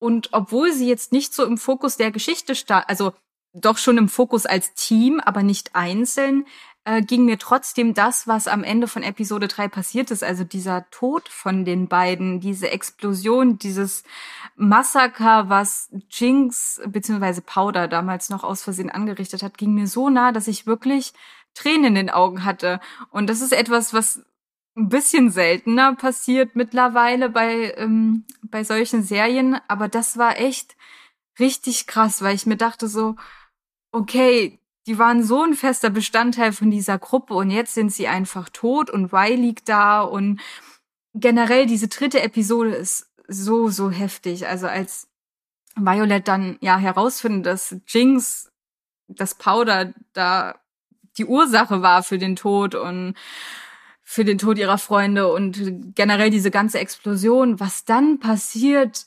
Und obwohl sie jetzt nicht so im Fokus der Geschichte stand, also doch schon im Fokus als Team, aber nicht einzeln, äh, ging mir trotzdem das, was am Ende von Episode 3 passiert ist, also dieser Tod von den beiden, diese Explosion, dieses Massaker, was Jinx bzw. Powder damals noch aus Versehen angerichtet hat, ging mir so nah, dass ich wirklich Tränen in den Augen hatte. Und das ist etwas, was ein bisschen seltener passiert mittlerweile bei, ähm, bei solchen Serien, aber das war echt richtig krass, weil ich mir dachte so, okay, die waren so ein fester Bestandteil von dieser Gruppe und jetzt sind sie einfach tot und Y liegt da und generell diese dritte Episode ist so, so heftig. Also als Violet dann ja herausfindet, dass Jinx das Powder da die Ursache war für den Tod und für den Tod ihrer Freunde und generell diese ganze Explosion. Was dann passiert,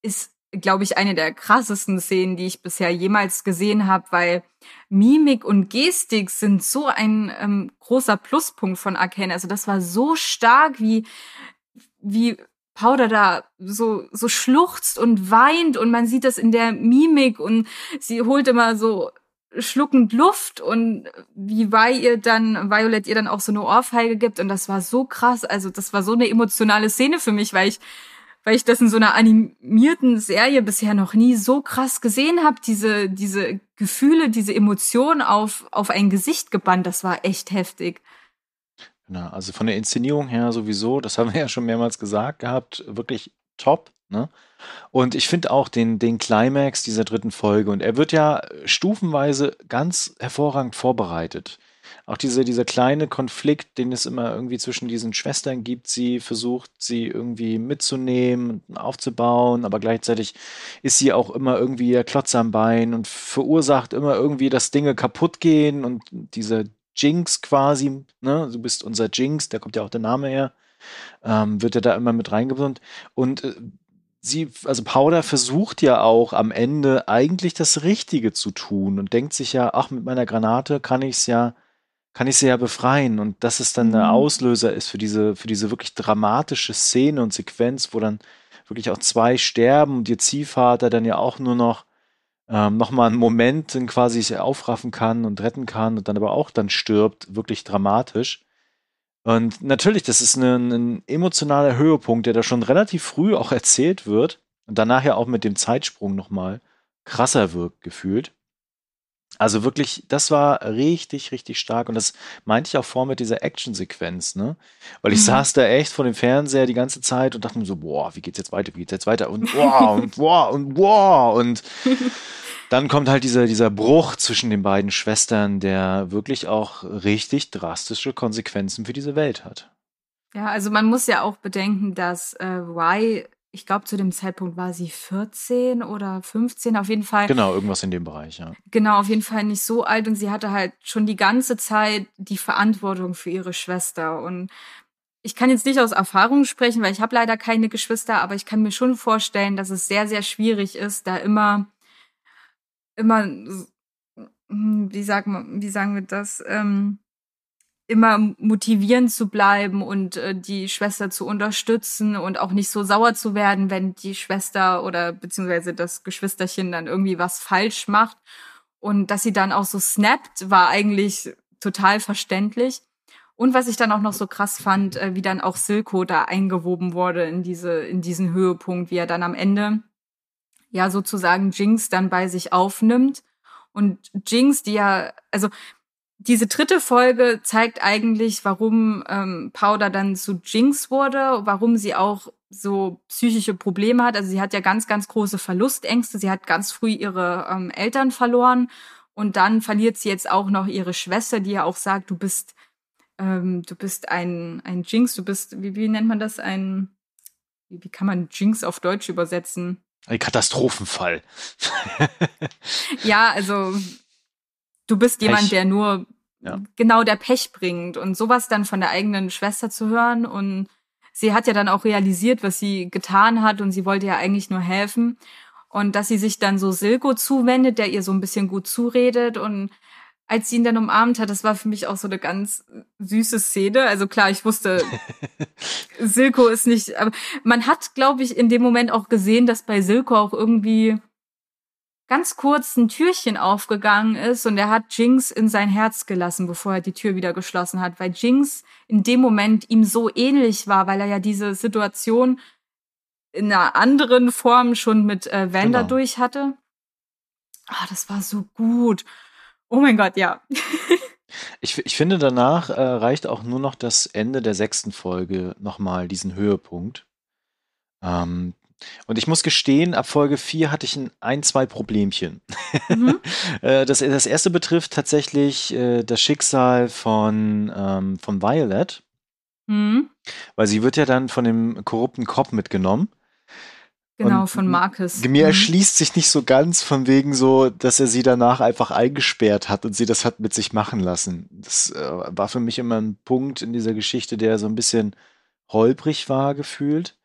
ist, glaube ich, eine der krassesten Szenen, die ich bisher jemals gesehen habe, weil Mimik und Gestik sind so ein ähm, großer Pluspunkt von Arcane. Also das war so stark, wie wie Powder da so so schluchzt und weint und man sieht das in der Mimik und sie holt immer so schluckend Luft und wie Vi ihr dann, Violet ihr dann auch so eine Ohrfeige gibt. Und das war so krass, also das war so eine emotionale Szene für mich, weil ich weil ich das in so einer animierten Serie bisher noch nie so krass gesehen habe, diese diese Gefühle, diese Emotionen auf auf ein Gesicht gebannt, das war echt heftig. Genau, also von der Inszenierung her sowieso, das haben wir ja schon mehrmals gesagt gehabt, wirklich top, ne? Und ich finde auch den, den Climax dieser dritten Folge, und er wird ja stufenweise ganz hervorragend vorbereitet. Auch diese, dieser kleine Konflikt, den es immer irgendwie zwischen diesen Schwestern gibt, sie versucht, sie irgendwie mitzunehmen und aufzubauen, aber gleichzeitig ist sie auch immer irgendwie der Klotz am Bein und verursacht immer irgendwie, dass Dinge kaputt gehen und diese Jinx quasi, ne, du bist unser Jinx, da kommt ja auch der Name her, ähm, wird ja da immer mit reingebunden. Und äh, sie, also Powder versucht ja auch am Ende eigentlich das Richtige zu tun und denkt sich ja, ach, mit meiner Granate kann ich es ja, kann ich sie ja befreien und dass es dann mhm. der Auslöser ist für diese, für diese wirklich dramatische Szene und Sequenz, wo dann wirklich auch zwei sterben und ihr Ziehvater dann ja auch nur noch ähm, nochmal einen Moment quasi sich aufraffen kann und retten kann und dann aber auch dann stirbt, wirklich dramatisch. Und natürlich, das ist ein, ein emotionaler Höhepunkt, der da schon relativ früh auch erzählt wird und danach ja auch mit dem Zeitsprung nochmal krasser wirkt, gefühlt. Also wirklich, das war richtig, richtig stark. Und das meinte ich auch vor mit dieser Action-Sequenz, ne? Weil ich mhm. saß da echt vor dem Fernseher die ganze Zeit und dachte mir so, boah, wie geht's jetzt weiter, wie geht's jetzt weiter? Und boah, und boah, und boah. Und dann kommt halt dieser, dieser Bruch zwischen den beiden Schwestern, der wirklich auch richtig drastische Konsequenzen für diese Welt hat. Ja, also man muss ja auch bedenken, dass äh, Y, ich glaube, zu dem Zeitpunkt war sie 14 oder 15, auf jeden Fall. Genau, irgendwas in dem Bereich, ja. Genau, auf jeden Fall nicht so alt und sie hatte halt schon die ganze Zeit die Verantwortung für ihre Schwester und ich kann jetzt nicht aus Erfahrung sprechen, weil ich habe leider keine Geschwister, aber ich kann mir schon vorstellen, dass es sehr, sehr schwierig ist, da immer immer, hm, wie sagen wir, wie sagen wir das, ähm, immer motivierend zu bleiben und äh, die Schwester zu unterstützen und auch nicht so sauer zu werden, wenn die Schwester oder beziehungsweise das Geschwisterchen dann irgendwie was falsch macht. Und dass sie dann auch so snappt, war eigentlich total verständlich. Und was ich dann auch noch so krass fand, äh, wie dann auch Silko da eingewoben wurde in diese, in diesen Höhepunkt, wie er dann am Ende ja sozusagen Jinx dann bei sich aufnimmt. Und Jinx, die ja, also diese dritte Folge zeigt eigentlich, warum ähm, Powder dann zu Jinx wurde, warum sie auch so psychische Probleme hat. Also sie hat ja ganz, ganz große Verlustängste. Sie hat ganz früh ihre ähm, Eltern verloren und dann verliert sie jetzt auch noch ihre Schwester, die ja auch sagt, du bist, ähm, du bist ein, ein Jinx, du bist, wie, wie nennt man das, ein, wie, wie kann man Jinx auf Deutsch übersetzen? Ein Katastrophenfall. ja, also du bist Pech. jemand, der nur ja. genau der Pech bringt und sowas dann von der eigenen Schwester zu hören und sie hat ja dann auch realisiert, was sie getan hat und sie wollte ja eigentlich nur helfen und dass sie sich dann so Silko zuwendet, der ihr so ein bisschen gut zuredet und als sie ihn dann umarmt hat, das war für mich auch so eine ganz süße Szene. Also klar, ich wusste, Silko ist nicht, aber man hat, glaube ich, in dem Moment auch gesehen, dass bei Silko auch irgendwie ganz kurz ein Türchen aufgegangen ist und er hat Jinx in sein Herz gelassen, bevor er die Tür wieder geschlossen hat, weil Jinx in dem Moment ihm so ähnlich war, weil er ja diese Situation in einer anderen Form schon mit äh, Wanda genau. durch hatte. Ah, das war so gut. Oh mein Gott, ja. ich, ich finde, danach äh, reicht auch nur noch das Ende der sechsten Folge nochmal diesen Höhepunkt. Ähm, und ich muss gestehen, ab Folge 4 hatte ich ein, ein zwei Problemchen. Mhm. Äh, das, das erste betrifft tatsächlich äh, das Schicksal von, ähm, von Violet. Mhm. Weil sie wird ja dann von dem korrupten Cop mitgenommen. Genau, und von Marcus. Mir mhm. erschließt sich nicht so ganz von wegen so, dass er sie danach einfach eingesperrt hat und sie das hat mit sich machen lassen. Das äh, war für mich immer ein Punkt in dieser Geschichte, der so ein bisschen holprig war gefühlt.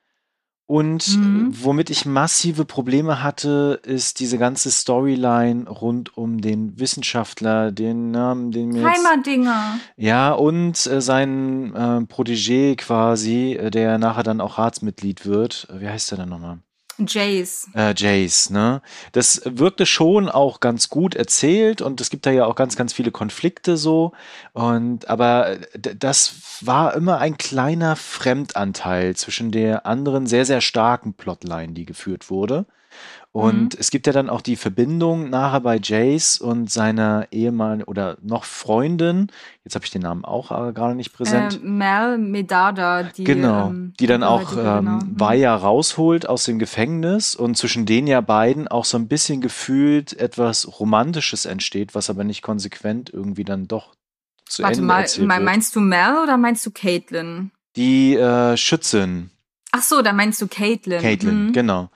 Und mhm. womit ich massive Probleme hatte, ist diese ganze Storyline rund um den Wissenschaftler, den Namen, den mir Heimerdinger. Ja, und äh, seinen äh, Protégé quasi, äh, der nachher dann auch Ratsmitglied wird. Wie heißt der denn nochmal? Jace. Äh, Jace, ne? Das wirkte schon auch ganz gut erzählt und es gibt da ja auch ganz, ganz viele Konflikte so. Und aber das war immer ein kleiner Fremdanteil zwischen der anderen sehr, sehr starken Plotline, die geführt wurde. Und mhm. es gibt ja dann auch die Verbindung nachher bei Jace und seiner Ehemann oder noch Freundin. Jetzt habe ich den Namen auch äh, gerade nicht präsent. Äh, Mel Medada, die genau, ähm, die dann auch ähm, genau. Mhm. Vaya rausholt aus dem Gefängnis und zwischen denen ja beiden auch so ein bisschen gefühlt etwas Romantisches entsteht, was aber nicht konsequent irgendwie dann doch zu Warte Ende mal, erzählt wird. meinst du Mel oder meinst du Caitlin? Die äh, Schützin. Ach so, da meinst du Caitlin. Caitlin, mhm. genau.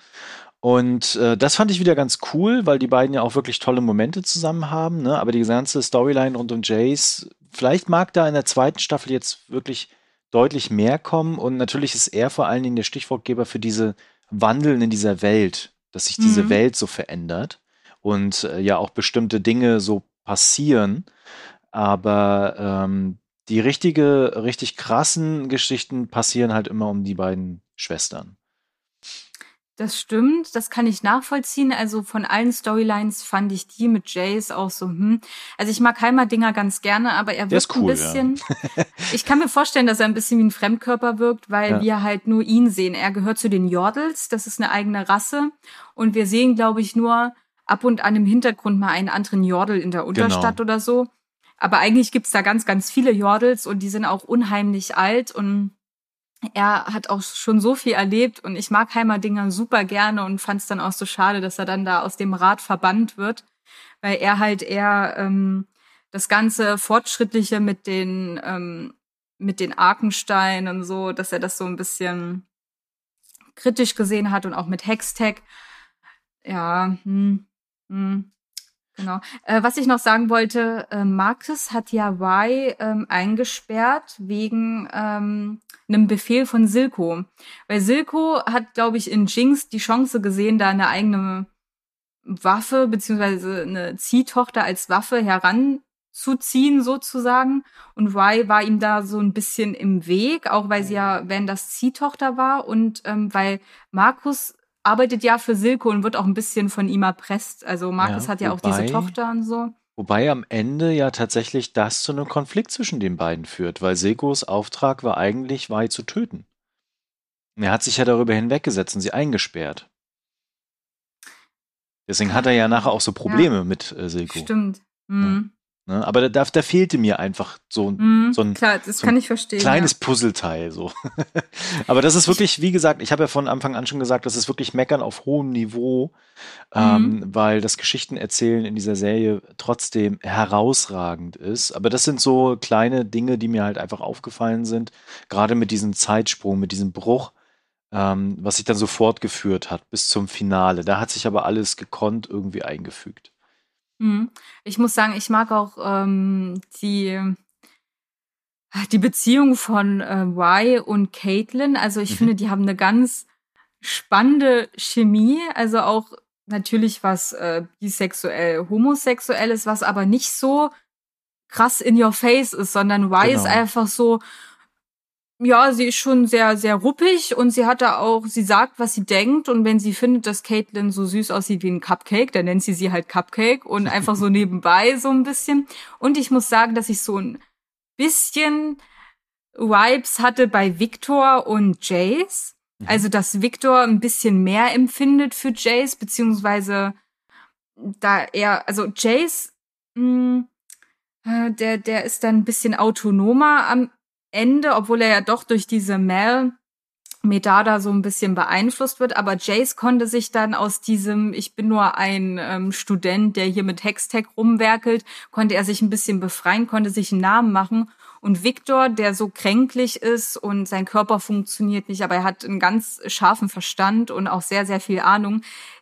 Und äh, das fand ich wieder ganz cool, weil die beiden ja auch wirklich tolle Momente zusammen haben. Ne? Aber die ganze Storyline rund um Jace, vielleicht mag da in der zweiten Staffel jetzt wirklich deutlich mehr kommen. Und natürlich ist er vor allen Dingen der Stichwortgeber für diese Wandeln in dieser Welt, dass sich diese mhm. Welt so verändert und äh, ja auch bestimmte Dinge so passieren. Aber ähm, die richtige, richtig krassen Geschichten passieren halt immer um die beiden Schwestern. Das stimmt, das kann ich nachvollziehen. Also von allen Storylines fand ich die mit Jace auch so, hm. Also ich mag Heimerdinger ganz gerne, aber er wirkt cool, ein bisschen. Ja. ich kann mir vorstellen, dass er ein bisschen wie ein Fremdkörper wirkt, weil ja. wir halt nur ihn sehen. Er gehört zu den Jordels, das ist eine eigene Rasse. Und wir sehen, glaube ich, nur ab und an im Hintergrund mal einen anderen Jordel in der genau. Unterstadt genau. oder so. Aber eigentlich gibt's da ganz, ganz viele Jordels und die sind auch unheimlich alt und er hat auch schon so viel erlebt und ich mag Heimerdinger super gerne und fand es dann auch so schade, dass er dann da aus dem Rat verbannt wird, weil er halt eher ähm, das ganze Fortschrittliche mit den ähm, mit den Arkensteinen und so, dass er das so ein bisschen kritisch gesehen hat und auch mit Hextech. Ja, hm, hm. Genau. Äh, was ich noch sagen wollte, äh, Marcus hat ja Y ähm, eingesperrt wegen ähm, einem Befehl von Silko. Weil Silko hat, glaube ich, in Jinx die Chance gesehen, da eine eigene Waffe beziehungsweise eine Ziehtochter als Waffe heranzuziehen sozusagen. Und Y war ihm da so ein bisschen im Weg, auch weil sie ja, wenn das Ziehtochter war und ähm, weil Markus arbeitet ja für Silke und wird auch ein bisschen von ihm erpresst. Also Markus ja, hat ja wobei, auch diese Tochter und so. Wobei am Ende ja tatsächlich das zu einem Konflikt zwischen den beiden führt, weil Silkos Auftrag war eigentlich, Wei zu töten. er hat sich ja darüber hinweggesetzt und sie eingesperrt. Deswegen hat er ja nachher auch so Probleme ja. mit äh, Silko. Stimmt. Mhm. Ne? Aber da, da fehlte mir einfach so, mhm, so ein, klar, das so kann ich verstehen, kleines ja. Puzzleteil. So. Aber das ist wirklich, wie gesagt, ich habe ja von Anfang an schon gesagt, das ist wirklich Meckern auf hohem Niveau, mhm. ähm, weil das Geschichtenerzählen in dieser Serie trotzdem herausragend ist. Aber das sind so kleine Dinge, die mir halt einfach aufgefallen sind, gerade mit diesem Zeitsprung, mit diesem Bruch. Ähm, was sich dann so fortgeführt hat bis zum Finale. Da hat sich aber alles gekonnt irgendwie eingefügt. Mhm. Ich muss sagen, ich mag auch ähm, die, die Beziehung von äh, Y und Caitlin. Also ich mhm. finde, die haben eine ganz spannende Chemie. Also auch natürlich was äh, bisexuell, homosexuell ist, was aber nicht so krass in your face ist, sondern Y genau. ist einfach so, ja, sie ist schon sehr, sehr ruppig und sie hat da auch, sie sagt, was sie denkt und wenn sie findet, dass Caitlin so süß aussieht wie ein Cupcake, dann nennt sie sie halt Cupcake und einfach so nebenbei so ein bisschen. Und ich muss sagen, dass ich so ein bisschen Vibes hatte bei Victor und Jace. Mhm. Also, dass Victor ein bisschen mehr empfindet für Jace, beziehungsweise da er, also Jace, mh, hm, äh, der, der ist dann ein bisschen autonomer am Ende, obwohl er ja doch durch diese Mel Medada so ein bisschen beeinflusst wird, aber Jace konnte sich dann aus diesem, ich bin nur ein ähm, Student, der hier mit Hextech rumwerkelt, konnte er sich ein bisschen befreien, konnte sich einen Namen machen. Und Victor, der so kränklich ist und sein Körper funktioniert nicht, aber er hat einen ganz scharfen Verstand und auch sehr, sehr viel Ahnung,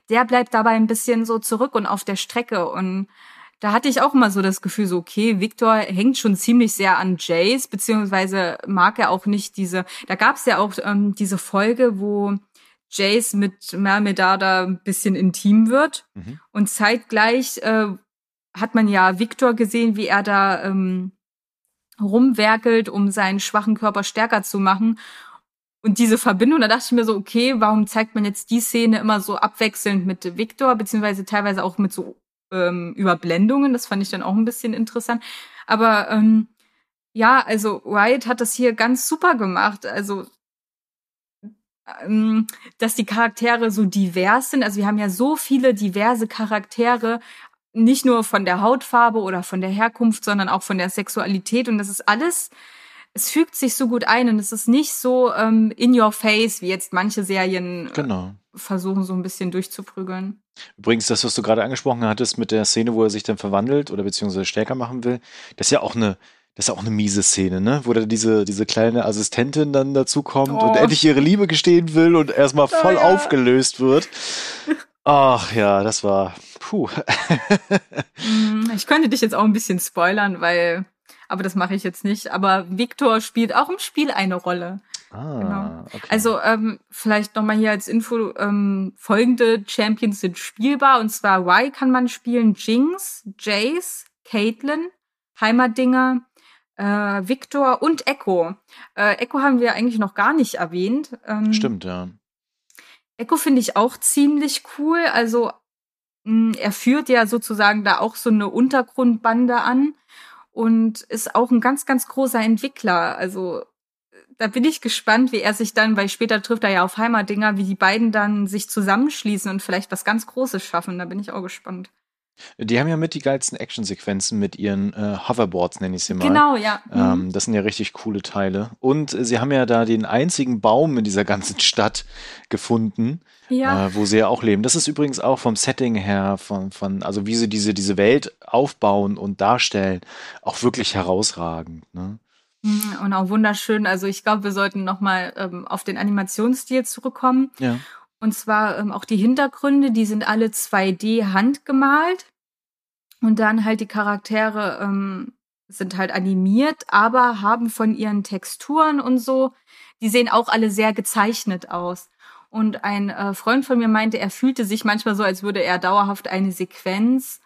der bleibt dabei ein bisschen so zurück und auf der Strecke und da hatte ich auch immer so das Gefühl, so, okay, Victor hängt schon ziemlich sehr an Jace, beziehungsweise mag er auch nicht diese, da gab es ja auch ähm, diese Folge, wo Jace mit Mermedada ein bisschen intim wird. Mhm. Und zeitgleich äh, hat man ja Victor gesehen, wie er da ähm, rumwerkelt, um seinen schwachen Körper stärker zu machen. Und diese Verbindung, da dachte ich mir so, okay, warum zeigt man jetzt die Szene immer so abwechselnd mit Victor, beziehungsweise teilweise auch mit so ähm, Überblendungen. Das fand ich dann auch ein bisschen interessant. Aber ähm, ja, also Wyatt hat das hier ganz super gemacht. Also ähm, dass die Charaktere so divers sind. Also wir haben ja so viele diverse Charaktere, nicht nur von der Hautfarbe oder von der Herkunft, sondern auch von der Sexualität. Und das ist alles, es fügt sich so gut ein und es ist nicht so ähm, in your face, wie jetzt manche Serien genau. versuchen, so ein bisschen durchzuprügeln. Übrigens, das, was du gerade angesprochen hattest mit der Szene, wo er sich dann verwandelt oder beziehungsweise stärker machen will, das ist ja auch eine, das ist ja auch eine miese Szene, ne? Wo da diese, diese kleine Assistentin dann dazu kommt oh. und endlich ihre Liebe gestehen will und erstmal voll oh, ja. aufgelöst wird. Ach ja, das war. Puh. Mhm, ich könnte dich jetzt auch ein bisschen spoilern, weil. Aber das mache ich jetzt nicht. Aber Victor spielt auch im Spiel eine Rolle. Ah, genau. okay. Also ähm, vielleicht nochmal hier als Info, ähm, folgende Champions sind spielbar und zwar Y kann man spielen, Jinx, Jace, Caitlyn, Heimatdinger, äh, Victor und Echo. Äh, Echo haben wir eigentlich noch gar nicht erwähnt. Ähm, Stimmt, ja. Echo finde ich auch ziemlich cool. Also mh, er führt ja sozusagen da auch so eine Untergrundbande an und ist auch ein ganz, ganz großer Entwickler. Also da bin ich gespannt, wie er sich dann, weil später trifft er ja auf Heimatdinger, wie die beiden dann sich zusammenschließen und vielleicht was ganz Großes schaffen. Da bin ich auch gespannt. Die haben ja mit die geilsten Actionsequenzen mit ihren äh, Hoverboards, nenne ich sie mal. Genau, ja. Ähm, mhm. das sind ja richtig coole Teile. Und äh, sie haben ja da den einzigen Baum in dieser ganzen Stadt gefunden, ja. äh, wo sie ja auch leben. Das ist übrigens auch vom Setting her, von, von also wie sie diese, diese Welt aufbauen und darstellen, auch wirklich herausragend. Ne? Mhm, und auch wunderschön. Also ich glaube, wir sollten nochmal ähm, auf den Animationsstil zurückkommen. Ja. Und zwar ähm, auch die Hintergründe, die sind alle 2D handgemalt. Und dann halt die Charaktere ähm, sind halt animiert, aber haben von ihren Texturen und so, die sehen auch alle sehr gezeichnet aus. Und ein äh, Freund von mir meinte, er fühlte sich manchmal so, als würde er dauerhaft eine Sequenz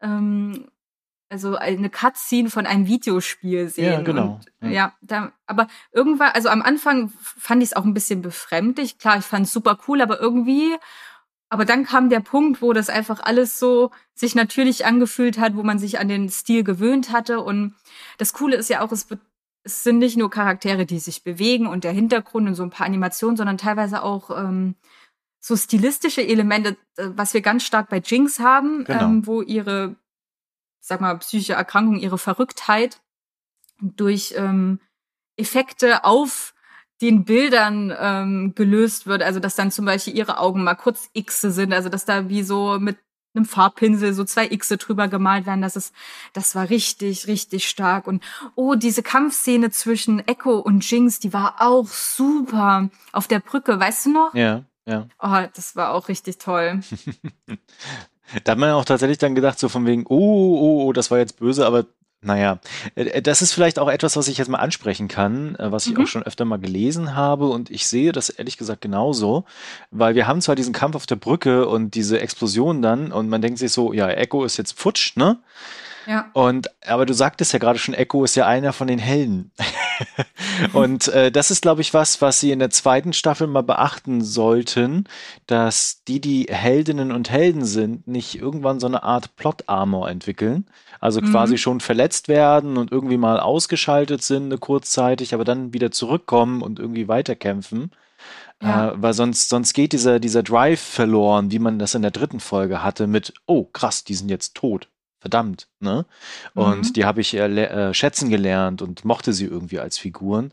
ähm, also eine Cutscene von einem Videospiel sehen. Ja, genau. Und, ja. ja, da, aber irgendwann, also am Anfang fand ich es auch ein bisschen befremdlich. Klar, ich fand es super cool, aber irgendwie, aber dann kam der Punkt, wo das einfach alles so sich natürlich angefühlt hat, wo man sich an den Stil gewöhnt hatte. Und das Coole ist ja auch, es, es sind nicht nur Charaktere, die sich bewegen und der Hintergrund und so ein paar Animationen, sondern teilweise auch ähm, so stilistische Elemente, äh, was wir ganz stark bei Jinx haben, Genau. ähm, wo ihre, sag mal, psychische Erkrankung, ihre Verrücktheit durch ähm, Effekte auf den Bildern ähm, gelöst wird. Also dass dann zum Beispiel ihre Augen mal kurz Xe sind, also dass da wie so mit einem Farbpinsel so zwei Xe drüber gemalt werden. Das ist, das war richtig, richtig stark. Und oh, diese Kampfszene zwischen Echo und Jinx, die war auch super auf der Brücke, weißt du noch? Ja, ja. Oh, das war auch richtig toll. Da hat man auch tatsächlich dann gedacht, so von wegen, oh, oh, oh, das war jetzt böse, aber naja, äh, das ist vielleicht auch etwas, was ich jetzt mal ansprechen kann, äh, was ich Mhm. auch schon öfter mal gelesen habe und ich sehe das ehrlich gesagt genauso, weil wir haben zwar diesen Kampf auf der Brücke und diese Explosion dann und man denkt sich so, ja, Echo ist jetzt futsch, ne? Ja. Und aber du sagtest ja gerade schon, Echo ist ja einer von den Helden. und äh, das ist, glaube ich, was, was sie in der zweiten Staffel mal beachten sollten, dass die, die Heldinnen und Helden sind, nicht irgendwann so eine Art Plot-Armor entwickeln. Also Mhm. quasi schon verletzt werden und irgendwie mal ausgeschaltet sind, eine kurzzeitig, aber dann wieder zurückkommen und irgendwie weiterkämpfen. Ja. Äh, weil sonst, sonst geht dieser, dieser Drive verloren, wie man das in der dritten Folge hatte, mit, oh krass, die sind jetzt tot. Verdammt, ne? Und Mhm. die habe ich äh, äh, schätzen gelernt und mochte sie irgendwie als Figuren.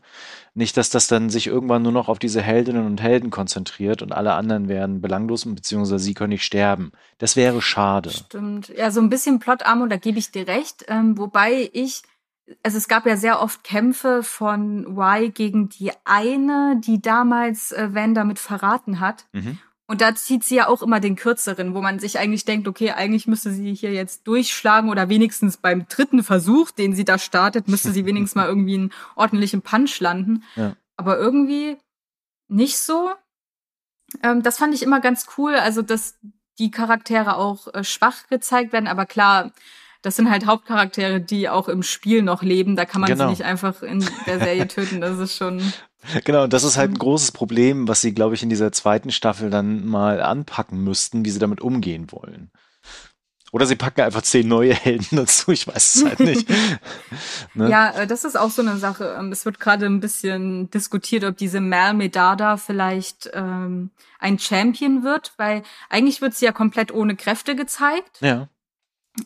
Nicht, dass das dann sich irgendwann nur noch auf diese Heldinnen und Helden konzentriert und alle anderen werden belanglos, beziehungsweise sie können nicht sterben. Das wäre schade. Stimmt. Ja, so ein bisschen Plot-Armor, da gebe ich dir recht. Ähm, wobei ich, also es gab ja sehr oft Kämpfe von Y gegen die eine, die damals äh, Van damit verraten hat. Mhm. Und da zieht sie ja auch immer den kürzeren, wo man sich eigentlich denkt, okay, eigentlich müsste sie hier jetzt durchschlagen oder wenigstens beim dritten Versuch, den sie da startet, müsste sie wenigstens mal irgendwie einen ordentlichen Punch landen. Ja. Aber irgendwie nicht so. Ähm, das fand ich immer ganz cool, also dass die Charaktere auch äh, schwach gezeigt werden, aber klar, das sind halt Hauptcharaktere, die auch im Spiel noch leben. Da kann man Genau. sie nicht einfach in der Serie töten. Das ist schon. Genau, und das ist halt ein Mhm. großes Problem, was sie, glaube ich, in dieser zweiten Staffel dann mal anpacken müssten, wie sie damit umgehen wollen. Oder sie packen einfach zehn neue Helden dazu, ich weiß es halt nicht. Ne? Ja, äh, das ist auch so eine Sache. Ähm, Es wird gerade ein bisschen diskutiert, ob diese Mal Medada vielleicht ähm, ein Champion wird, weil eigentlich wird sie ja komplett ohne Kräfte gezeigt. Ja,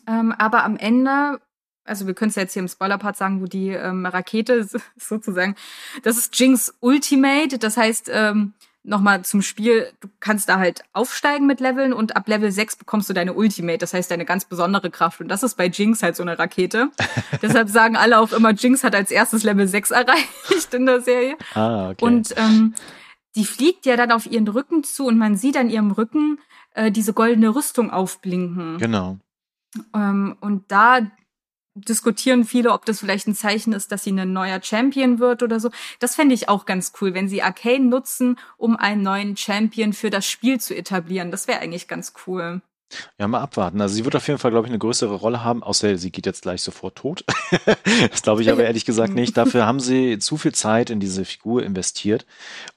Ähm, aber am Ende, also wir können es ja jetzt hier im Spoiler-Part sagen, wo die ähm, Rakete ist, sozusagen, das ist Jinx Ultimate. Das heißt, ähm, nochmal zum Spiel, du kannst da halt aufsteigen mit Leveln und ab Level 6 bekommst du deine Ultimate, das heißt deine ganz besondere Kraft. Und das ist bei Jinx halt so eine Rakete. Deshalb sagen alle auch immer, Jinx hat als erstes Level 6 erreicht in der Serie. ah, okay. Und ähm, die fliegt ja dann auf ihren Rücken zu und man sieht an ihrem Rücken äh, diese goldene Rüstung aufblinken. genau. Ähm, und da diskutieren viele, ob das vielleicht ein Zeichen ist, dass sie ein neuer Champion wird oder so. Das fände ich auch ganz cool, wenn sie Arcane nutzen, um einen neuen Champion für das Spiel zu etablieren. Das wäre eigentlich ganz cool. Ja, mal abwarten. Also sie wird auf jeden Fall, glaube ich, eine größere Rolle haben, außer sie geht jetzt gleich sofort tot. das glaube ich aber ehrlich gesagt nicht. Dafür haben sie zu viel Zeit in diese Figur investiert.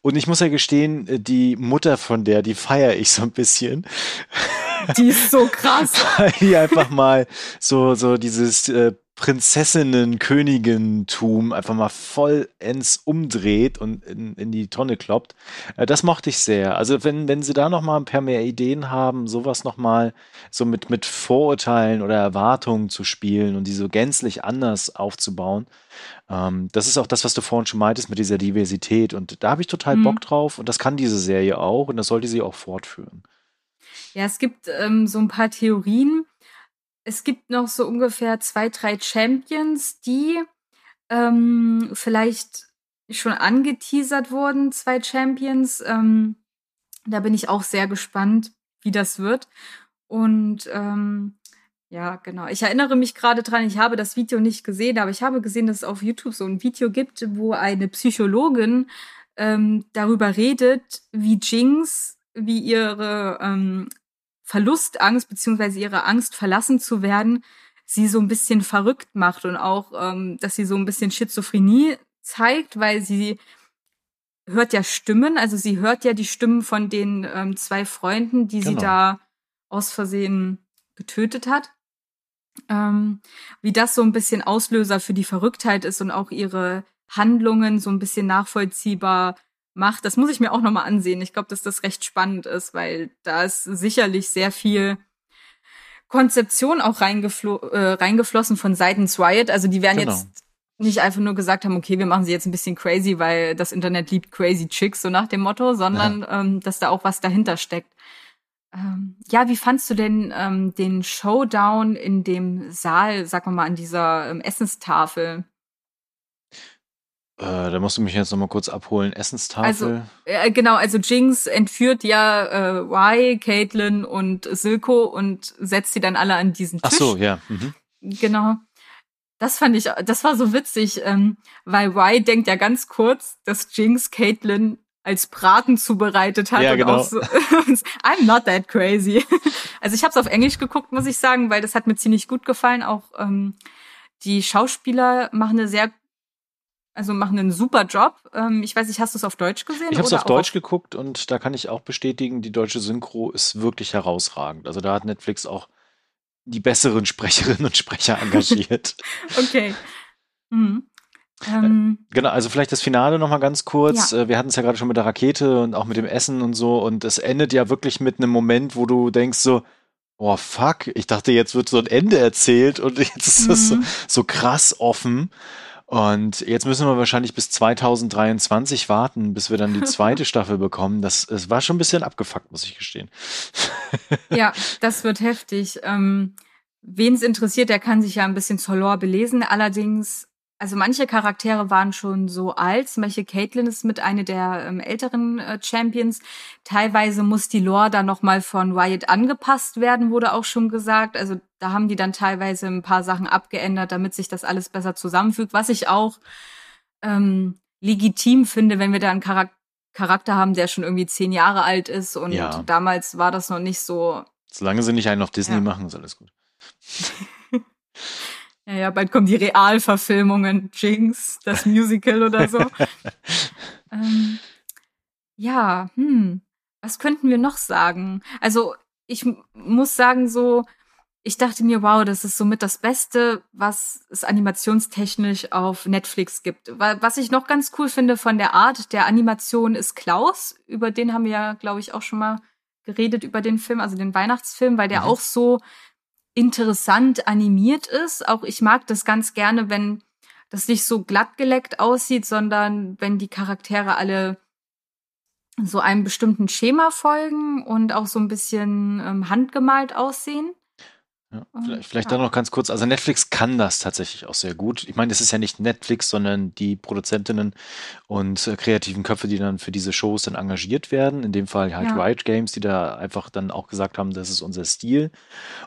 Und ich muss ja gestehen, äh, die Mutter von der, die feiere ich so ein bisschen. Die ist so krass. weil die einfach mal so, so dieses äh, Prinzessinnen-Königentum einfach mal vollends umdreht und in, in die Tonne kloppt. Äh, das mochte ich sehr. Also wenn, wenn sie da noch mal ein paar mehr Ideen haben, sowas noch mal so mit, mit Vorurteilen oder Erwartungen zu spielen und die so gänzlich anders aufzubauen, ähm, das ist auch das, was du vorhin schon meintest mit dieser Diversität. Und da habe ich total Mhm. Bock drauf und das kann diese Serie auch und das sollte sie auch fortführen. Ja, es gibt ähm, so ein paar Theorien. Es gibt noch so ungefähr zwei, drei Champions, die ähm, vielleicht schon angeteasert wurden, zwei Champions. Ähm, da bin ich auch sehr gespannt, wie das wird. Und ähm, ja, genau. Ich erinnere mich gerade dran, ich habe das Video nicht gesehen, aber ich habe gesehen, dass es auf YouTube so ein Video gibt, wo eine Psychologin ähm, darüber redet, wie Jinx, wie ihre ähm, Verlustangst beziehungsweise ihre Angst, verlassen zu werden, sie so ein bisschen verrückt macht und auch, ähm, dass sie so ein bisschen Schizophrenie zeigt, weil sie hört ja Stimmen, also sie hört ja die Stimmen von den ähm, zwei Freunden, die sie Genau. da aus Versehen getötet hat. Ähm, wie das so ein bisschen Auslöser für die Verrücktheit ist und auch ihre Handlungen so ein bisschen nachvollziehbar macht. Das muss ich mir auch nochmal ansehen. Ich glaube, dass das recht spannend ist, weil da ist sicherlich sehr viel Konzeption auch reingeflo äh, reingeflossen von seitens Riot. Also die werden genau. jetzt nicht einfach nur gesagt haben, okay, wir machen sie jetzt ein bisschen crazy, weil das Internet liebt crazy Chicks, so nach dem Motto, sondern ja. ähm, dass da auch was dahinter steckt. Ähm, ja, wie fandst du denn ähm, den Showdown in dem Saal, sag mal, an dieser ähm, Essenstafel? Äh, da musst du mich jetzt nochmal kurz abholen. Essenstafel. Also, äh, genau, also Jinx entführt ja äh, Y, Caitlin und Silko und setzt sie dann alle an diesen Tisch. Ach so, ja. Mhm. Genau. Das fand ich, das war so witzig, ähm, weil Y denkt ja ganz kurz, dass Jinx Caitlin als Braten zubereitet hat. Ja, genau. so, I'm not that crazy. Also ich habe es auf Englisch geguckt, muss ich sagen, weil das hat mir ziemlich gut gefallen. Auch ähm, die Schauspieler machen eine sehr also machen einen super Job. Ähm, ich weiß nicht, hast du es auf Deutsch gesehen? Ich habe es auf Deutsch geguckt und da kann ich auch bestätigen, die deutsche Synchro ist wirklich herausragend. Also da hat Netflix auch die besseren Sprecherinnen und Sprecher engagiert. okay. Mhm. Ähm, genau, also vielleicht das Finale noch mal ganz kurz. Ja. Äh, wir hatten es ja gerade schon mit der Rakete und auch mit dem Essen und so und es endet ja wirklich mit einem Moment, wo du denkst so, oh fuck, ich dachte, jetzt wird so ein Ende erzählt und jetzt ist das mhm. so, so krass offen. Und jetzt müssen wir wahrscheinlich bis 2023 warten, bis wir dann die zweite Staffel bekommen. Das, es war schon ein bisschen abgefuckt, muss ich gestehen. ja, das wird heftig. Ähm, Wen es interessiert, der kann sich ja ein bisschen zur Lore belesen. Allerdings also manche Charaktere waren schon so alt, zum Beispiel Caitlyn ist mit einer der ähm, älteren äh, Champions. Teilweise muss die Lore dann nochmal von Riot angepasst werden, wurde auch schon gesagt. Also da haben die dann teilweise ein paar Sachen abgeändert, damit sich das alles besser zusammenfügt. Was ich auch ähm, legitim finde, wenn wir da einen Charak Charakter haben, der schon irgendwie zehn Jahre alt ist und ja. damals war das noch nicht so. Solange sie nicht einen auf Disney ja. machen, ist alles gut. Ja, ja, bald kommen die Realverfilmungen, Jinx, das Musical oder so. ähm, ja, hm, was könnten wir noch sagen? Also, ich muss sagen, so, ich dachte mir, wow, das ist somit das Beste, was es animationstechnisch auf Netflix gibt. Was ich noch ganz cool finde von der Art der Animation ist Klaus. Über den haben wir ja, glaube ich, auch schon mal geredet, über den Film, also den Weihnachtsfilm, weil der mhm. auch so interessant animiert ist. Auch ich mag das ganz gerne, wenn das nicht so glatt geleckt aussieht, sondern wenn die Charaktere alle so einem bestimmten Schema folgen und auch so ein bisschen ähm, handgemalt aussehen. Ja, vielleicht, vielleicht ja. dann noch ganz kurz. Also Netflix kann das tatsächlich auch sehr gut. Ich meine, es ist ja nicht Netflix, sondern die Produzentinnen und äh, kreativen Köpfe, die dann für diese Shows dann engagiert werden. In dem Fall halt ja. Riot Games, die da einfach dann auch gesagt haben, das ist unser Stil.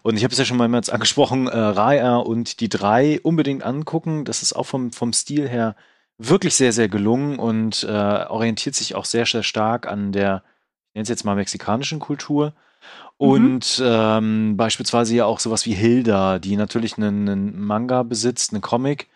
Und ich habe es ja schon mal jetzt angesprochen, äh, Raya und die drei unbedingt angucken. Das ist auch vom, vom Stil her wirklich sehr, sehr gelungen und äh, orientiert sich auch sehr, sehr stark an der, ich nenne es jetzt mal mexikanischen Kultur. Mhm. Und mhm. ähm, beispielsweise ja auch sowas wie Hilda, die natürlich einen, einen Manga besitzt, einen Comic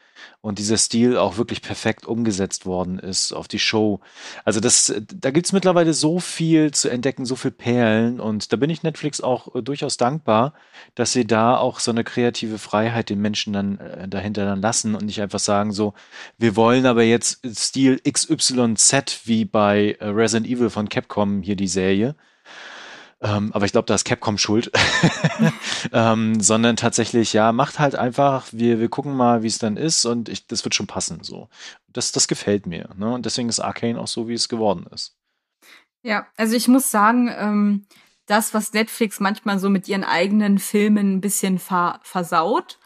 und dieser Stil auch wirklich perfekt umgesetzt worden ist auf die Show. Also das, da gibt's mittlerweile so viel zu entdecken, so viel Perlen und da bin ich Netflix auch äh, durchaus dankbar, dass sie da auch so eine kreative Freiheit den Menschen dann äh, dahinter dann lassen und nicht einfach sagen so, wir wollen aber jetzt Stil XYZ wie bei äh, Resident Evil von Capcom hier die Serie ähm, aber ich glaube, da ist Capcom schuld. ähm, sondern tatsächlich, ja, macht halt einfach, wir, wir gucken mal, wie es dann ist und ich, das wird schon passen. So. Das, das gefällt mir. Ne? Und deswegen ist Arcane auch so, wie es geworden ist. Ja, also ich muss sagen, ähm, das, was Netflix manchmal so mit ihren eigenen Filmen ein bisschen ver versaut,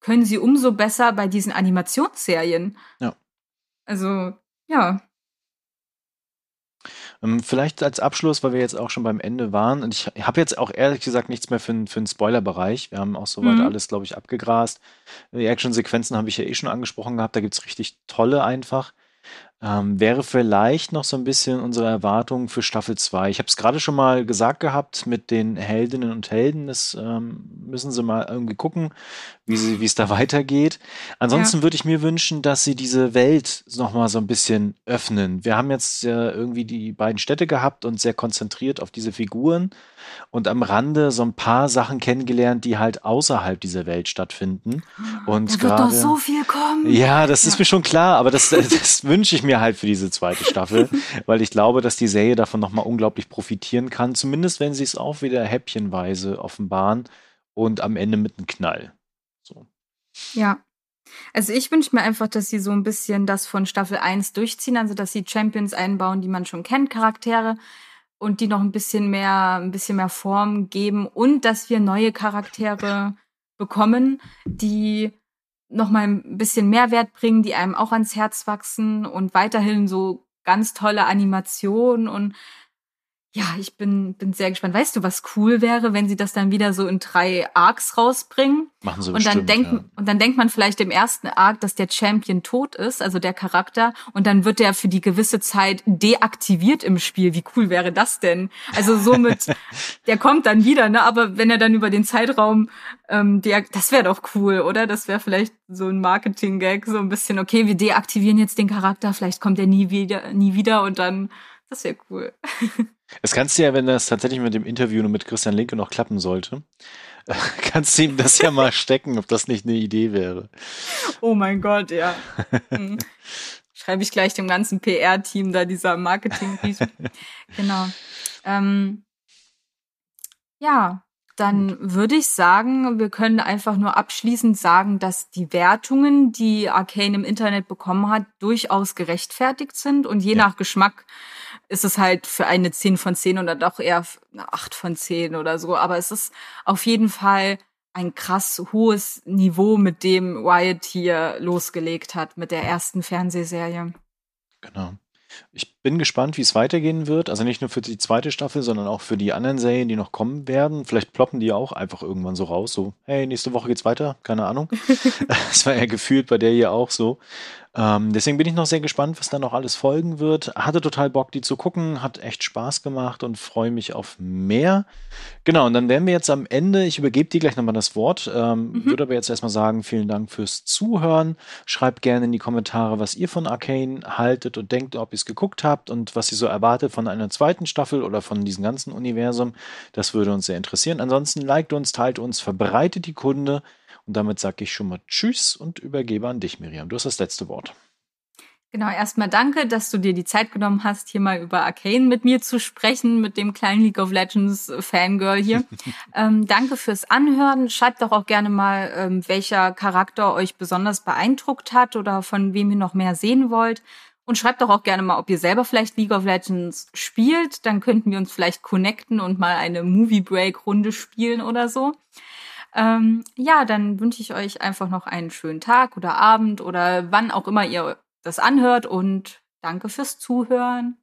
können sie umso besser bei diesen Animationsserien. Ja. Also, ja, vielleicht als Abschluss, weil wir jetzt auch schon beim Ende waren, und ich habe jetzt auch ehrlich gesagt nichts mehr für, für einen Spoiler-Bereich. Wir haben auch soweit mhm. alles, glaube ich, abgegrast. Die Action-Sequenzen habe ich ja eh schon angesprochen gehabt, da gibt es richtig tolle einfach. Ähm, wäre vielleicht noch so ein bisschen unsere Erwartung für Staffel 2. Ich habe es gerade schon mal gesagt gehabt mit den Heldinnen und Helden. Das ähm, müssen sie mal irgendwie gucken, wie es da weitergeht. Ansonsten ja. würde ich mir wünschen, dass sie diese Welt noch mal so ein bisschen öffnen. Wir haben jetzt äh, irgendwie die beiden Städte gehabt und sehr konzentriert auf diese Figuren und am Rande so ein paar Sachen kennengelernt, die halt außerhalb dieser Welt stattfinden. Und da wird doch so viel kommen. Ja, das ja. ist mir schon klar, aber das, das wünsche ich mir mir halt für diese zweite Staffel, weil ich glaube, dass die Serie davon nochmal unglaublich profitieren kann, zumindest wenn sie es auch wieder häppchenweise offenbaren und am Ende mit einem Knall. So. Ja. Also ich wünsche mir einfach, dass sie so ein bisschen das von Staffel 1 durchziehen, also dass sie Champions einbauen, die man schon kennt, Charaktere und die noch ein bisschen mehr, ein bisschen mehr Form geben und dass wir neue Charaktere bekommen, die noch mal ein bisschen Mehrwert bringen, die einem auch ans Herz wachsen und weiterhin so ganz tolle Animationen und ja, ich bin, bin sehr gespannt. Weißt du, was cool wäre, wenn sie das dann wieder so in drei Arcs rausbringen? Machen sie und bestimmt, dann denkt, ja. Und dann denkt man vielleicht im ersten Arc, dass der Champion tot ist, also der Charakter, und dann wird der für die gewisse Zeit deaktiviert im Spiel. Wie cool wäre das denn? Also somit, der kommt dann wieder, ne? Aber wenn er dann über den Zeitraum, ähm, das wäre doch cool, oder? Das wäre vielleicht so ein Marketing-Gag, so ein bisschen, okay, wir deaktivieren jetzt den Charakter, vielleicht kommt er nie wieder, nie wieder und dann, das wäre cool. Das kannst du ja, wenn das tatsächlich mit dem Interview nur mit Christian Linke noch klappen sollte, kannst du ihm das ja mal stecken, ob das nicht eine Idee wäre. Oh mein Gott, ja. Hm. Schreibe ich gleich dem ganzen PR-Team da, dieser marketing Genau. Ähm, ja, dann würde ich sagen, wir können einfach nur abschließend sagen, dass die Wertungen, die Arcane im Internet bekommen hat, durchaus gerechtfertigt sind und je Ja. nach Geschmack ist es halt für eine 10 von 10 oder doch eher eine 8 von 10 oder so. Aber es ist auf jeden Fall ein krass hohes Niveau, mit dem Riot hier losgelegt hat, mit der ersten Fernsehserie. Genau. Ich bin gespannt, wie es weitergehen wird. Also nicht nur für die zweite Staffel, sondern auch für die anderen Serien, die noch kommen werden. Vielleicht ploppen die auch einfach irgendwann so raus. So, hey, nächste Woche geht's weiter. Keine Ahnung. das war ja gefühlt bei der hier auch so. Ähm, deswegen bin ich noch sehr gespannt, was da noch alles folgen wird. Hatte total Bock, die zu gucken. Hat echt Spaß gemacht und freue mich auf mehr. Genau, und dann wären wir jetzt am Ende. Ich übergebe dir gleich nochmal das Wort. Ähm, Mhm. Würde aber jetzt erstmal sagen, vielen Dank fürs Zuhören. Schreibt gerne in die Kommentare, was ihr von Arcane haltet und denkt, ob ihr es geguckt habt und was ihr so erwartet von einer zweiten Staffel oder von diesem ganzen Universum. Das würde uns sehr interessieren. Ansonsten liked uns, teilt uns, verbreitet die Kunde. Und damit sage ich schon mal Tschüss und übergebe an dich, Miriam. Du hast das letzte Wort. Genau, erstmal danke, dass du dir die Zeit genommen hast, hier mal über Arcane mit mir zu sprechen, mit dem kleinen League of Legends Fangirl hier. ähm, danke fürs Anhören. Schreibt doch auch gerne mal, ähm, welcher Charakter euch besonders beeindruckt hat oder von wem ihr noch mehr sehen wollt. Und schreibt doch auch gerne mal, ob ihr selber vielleicht League of Legends spielt. Dann könnten wir uns vielleicht connecten und mal eine Movie Break Runde spielen oder so. Ähm, ja, dann wünsche ich euch einfach noch einen schönen Tag oder Abend oder wann auch immer ihr das anhört und danke fürs Zuhören.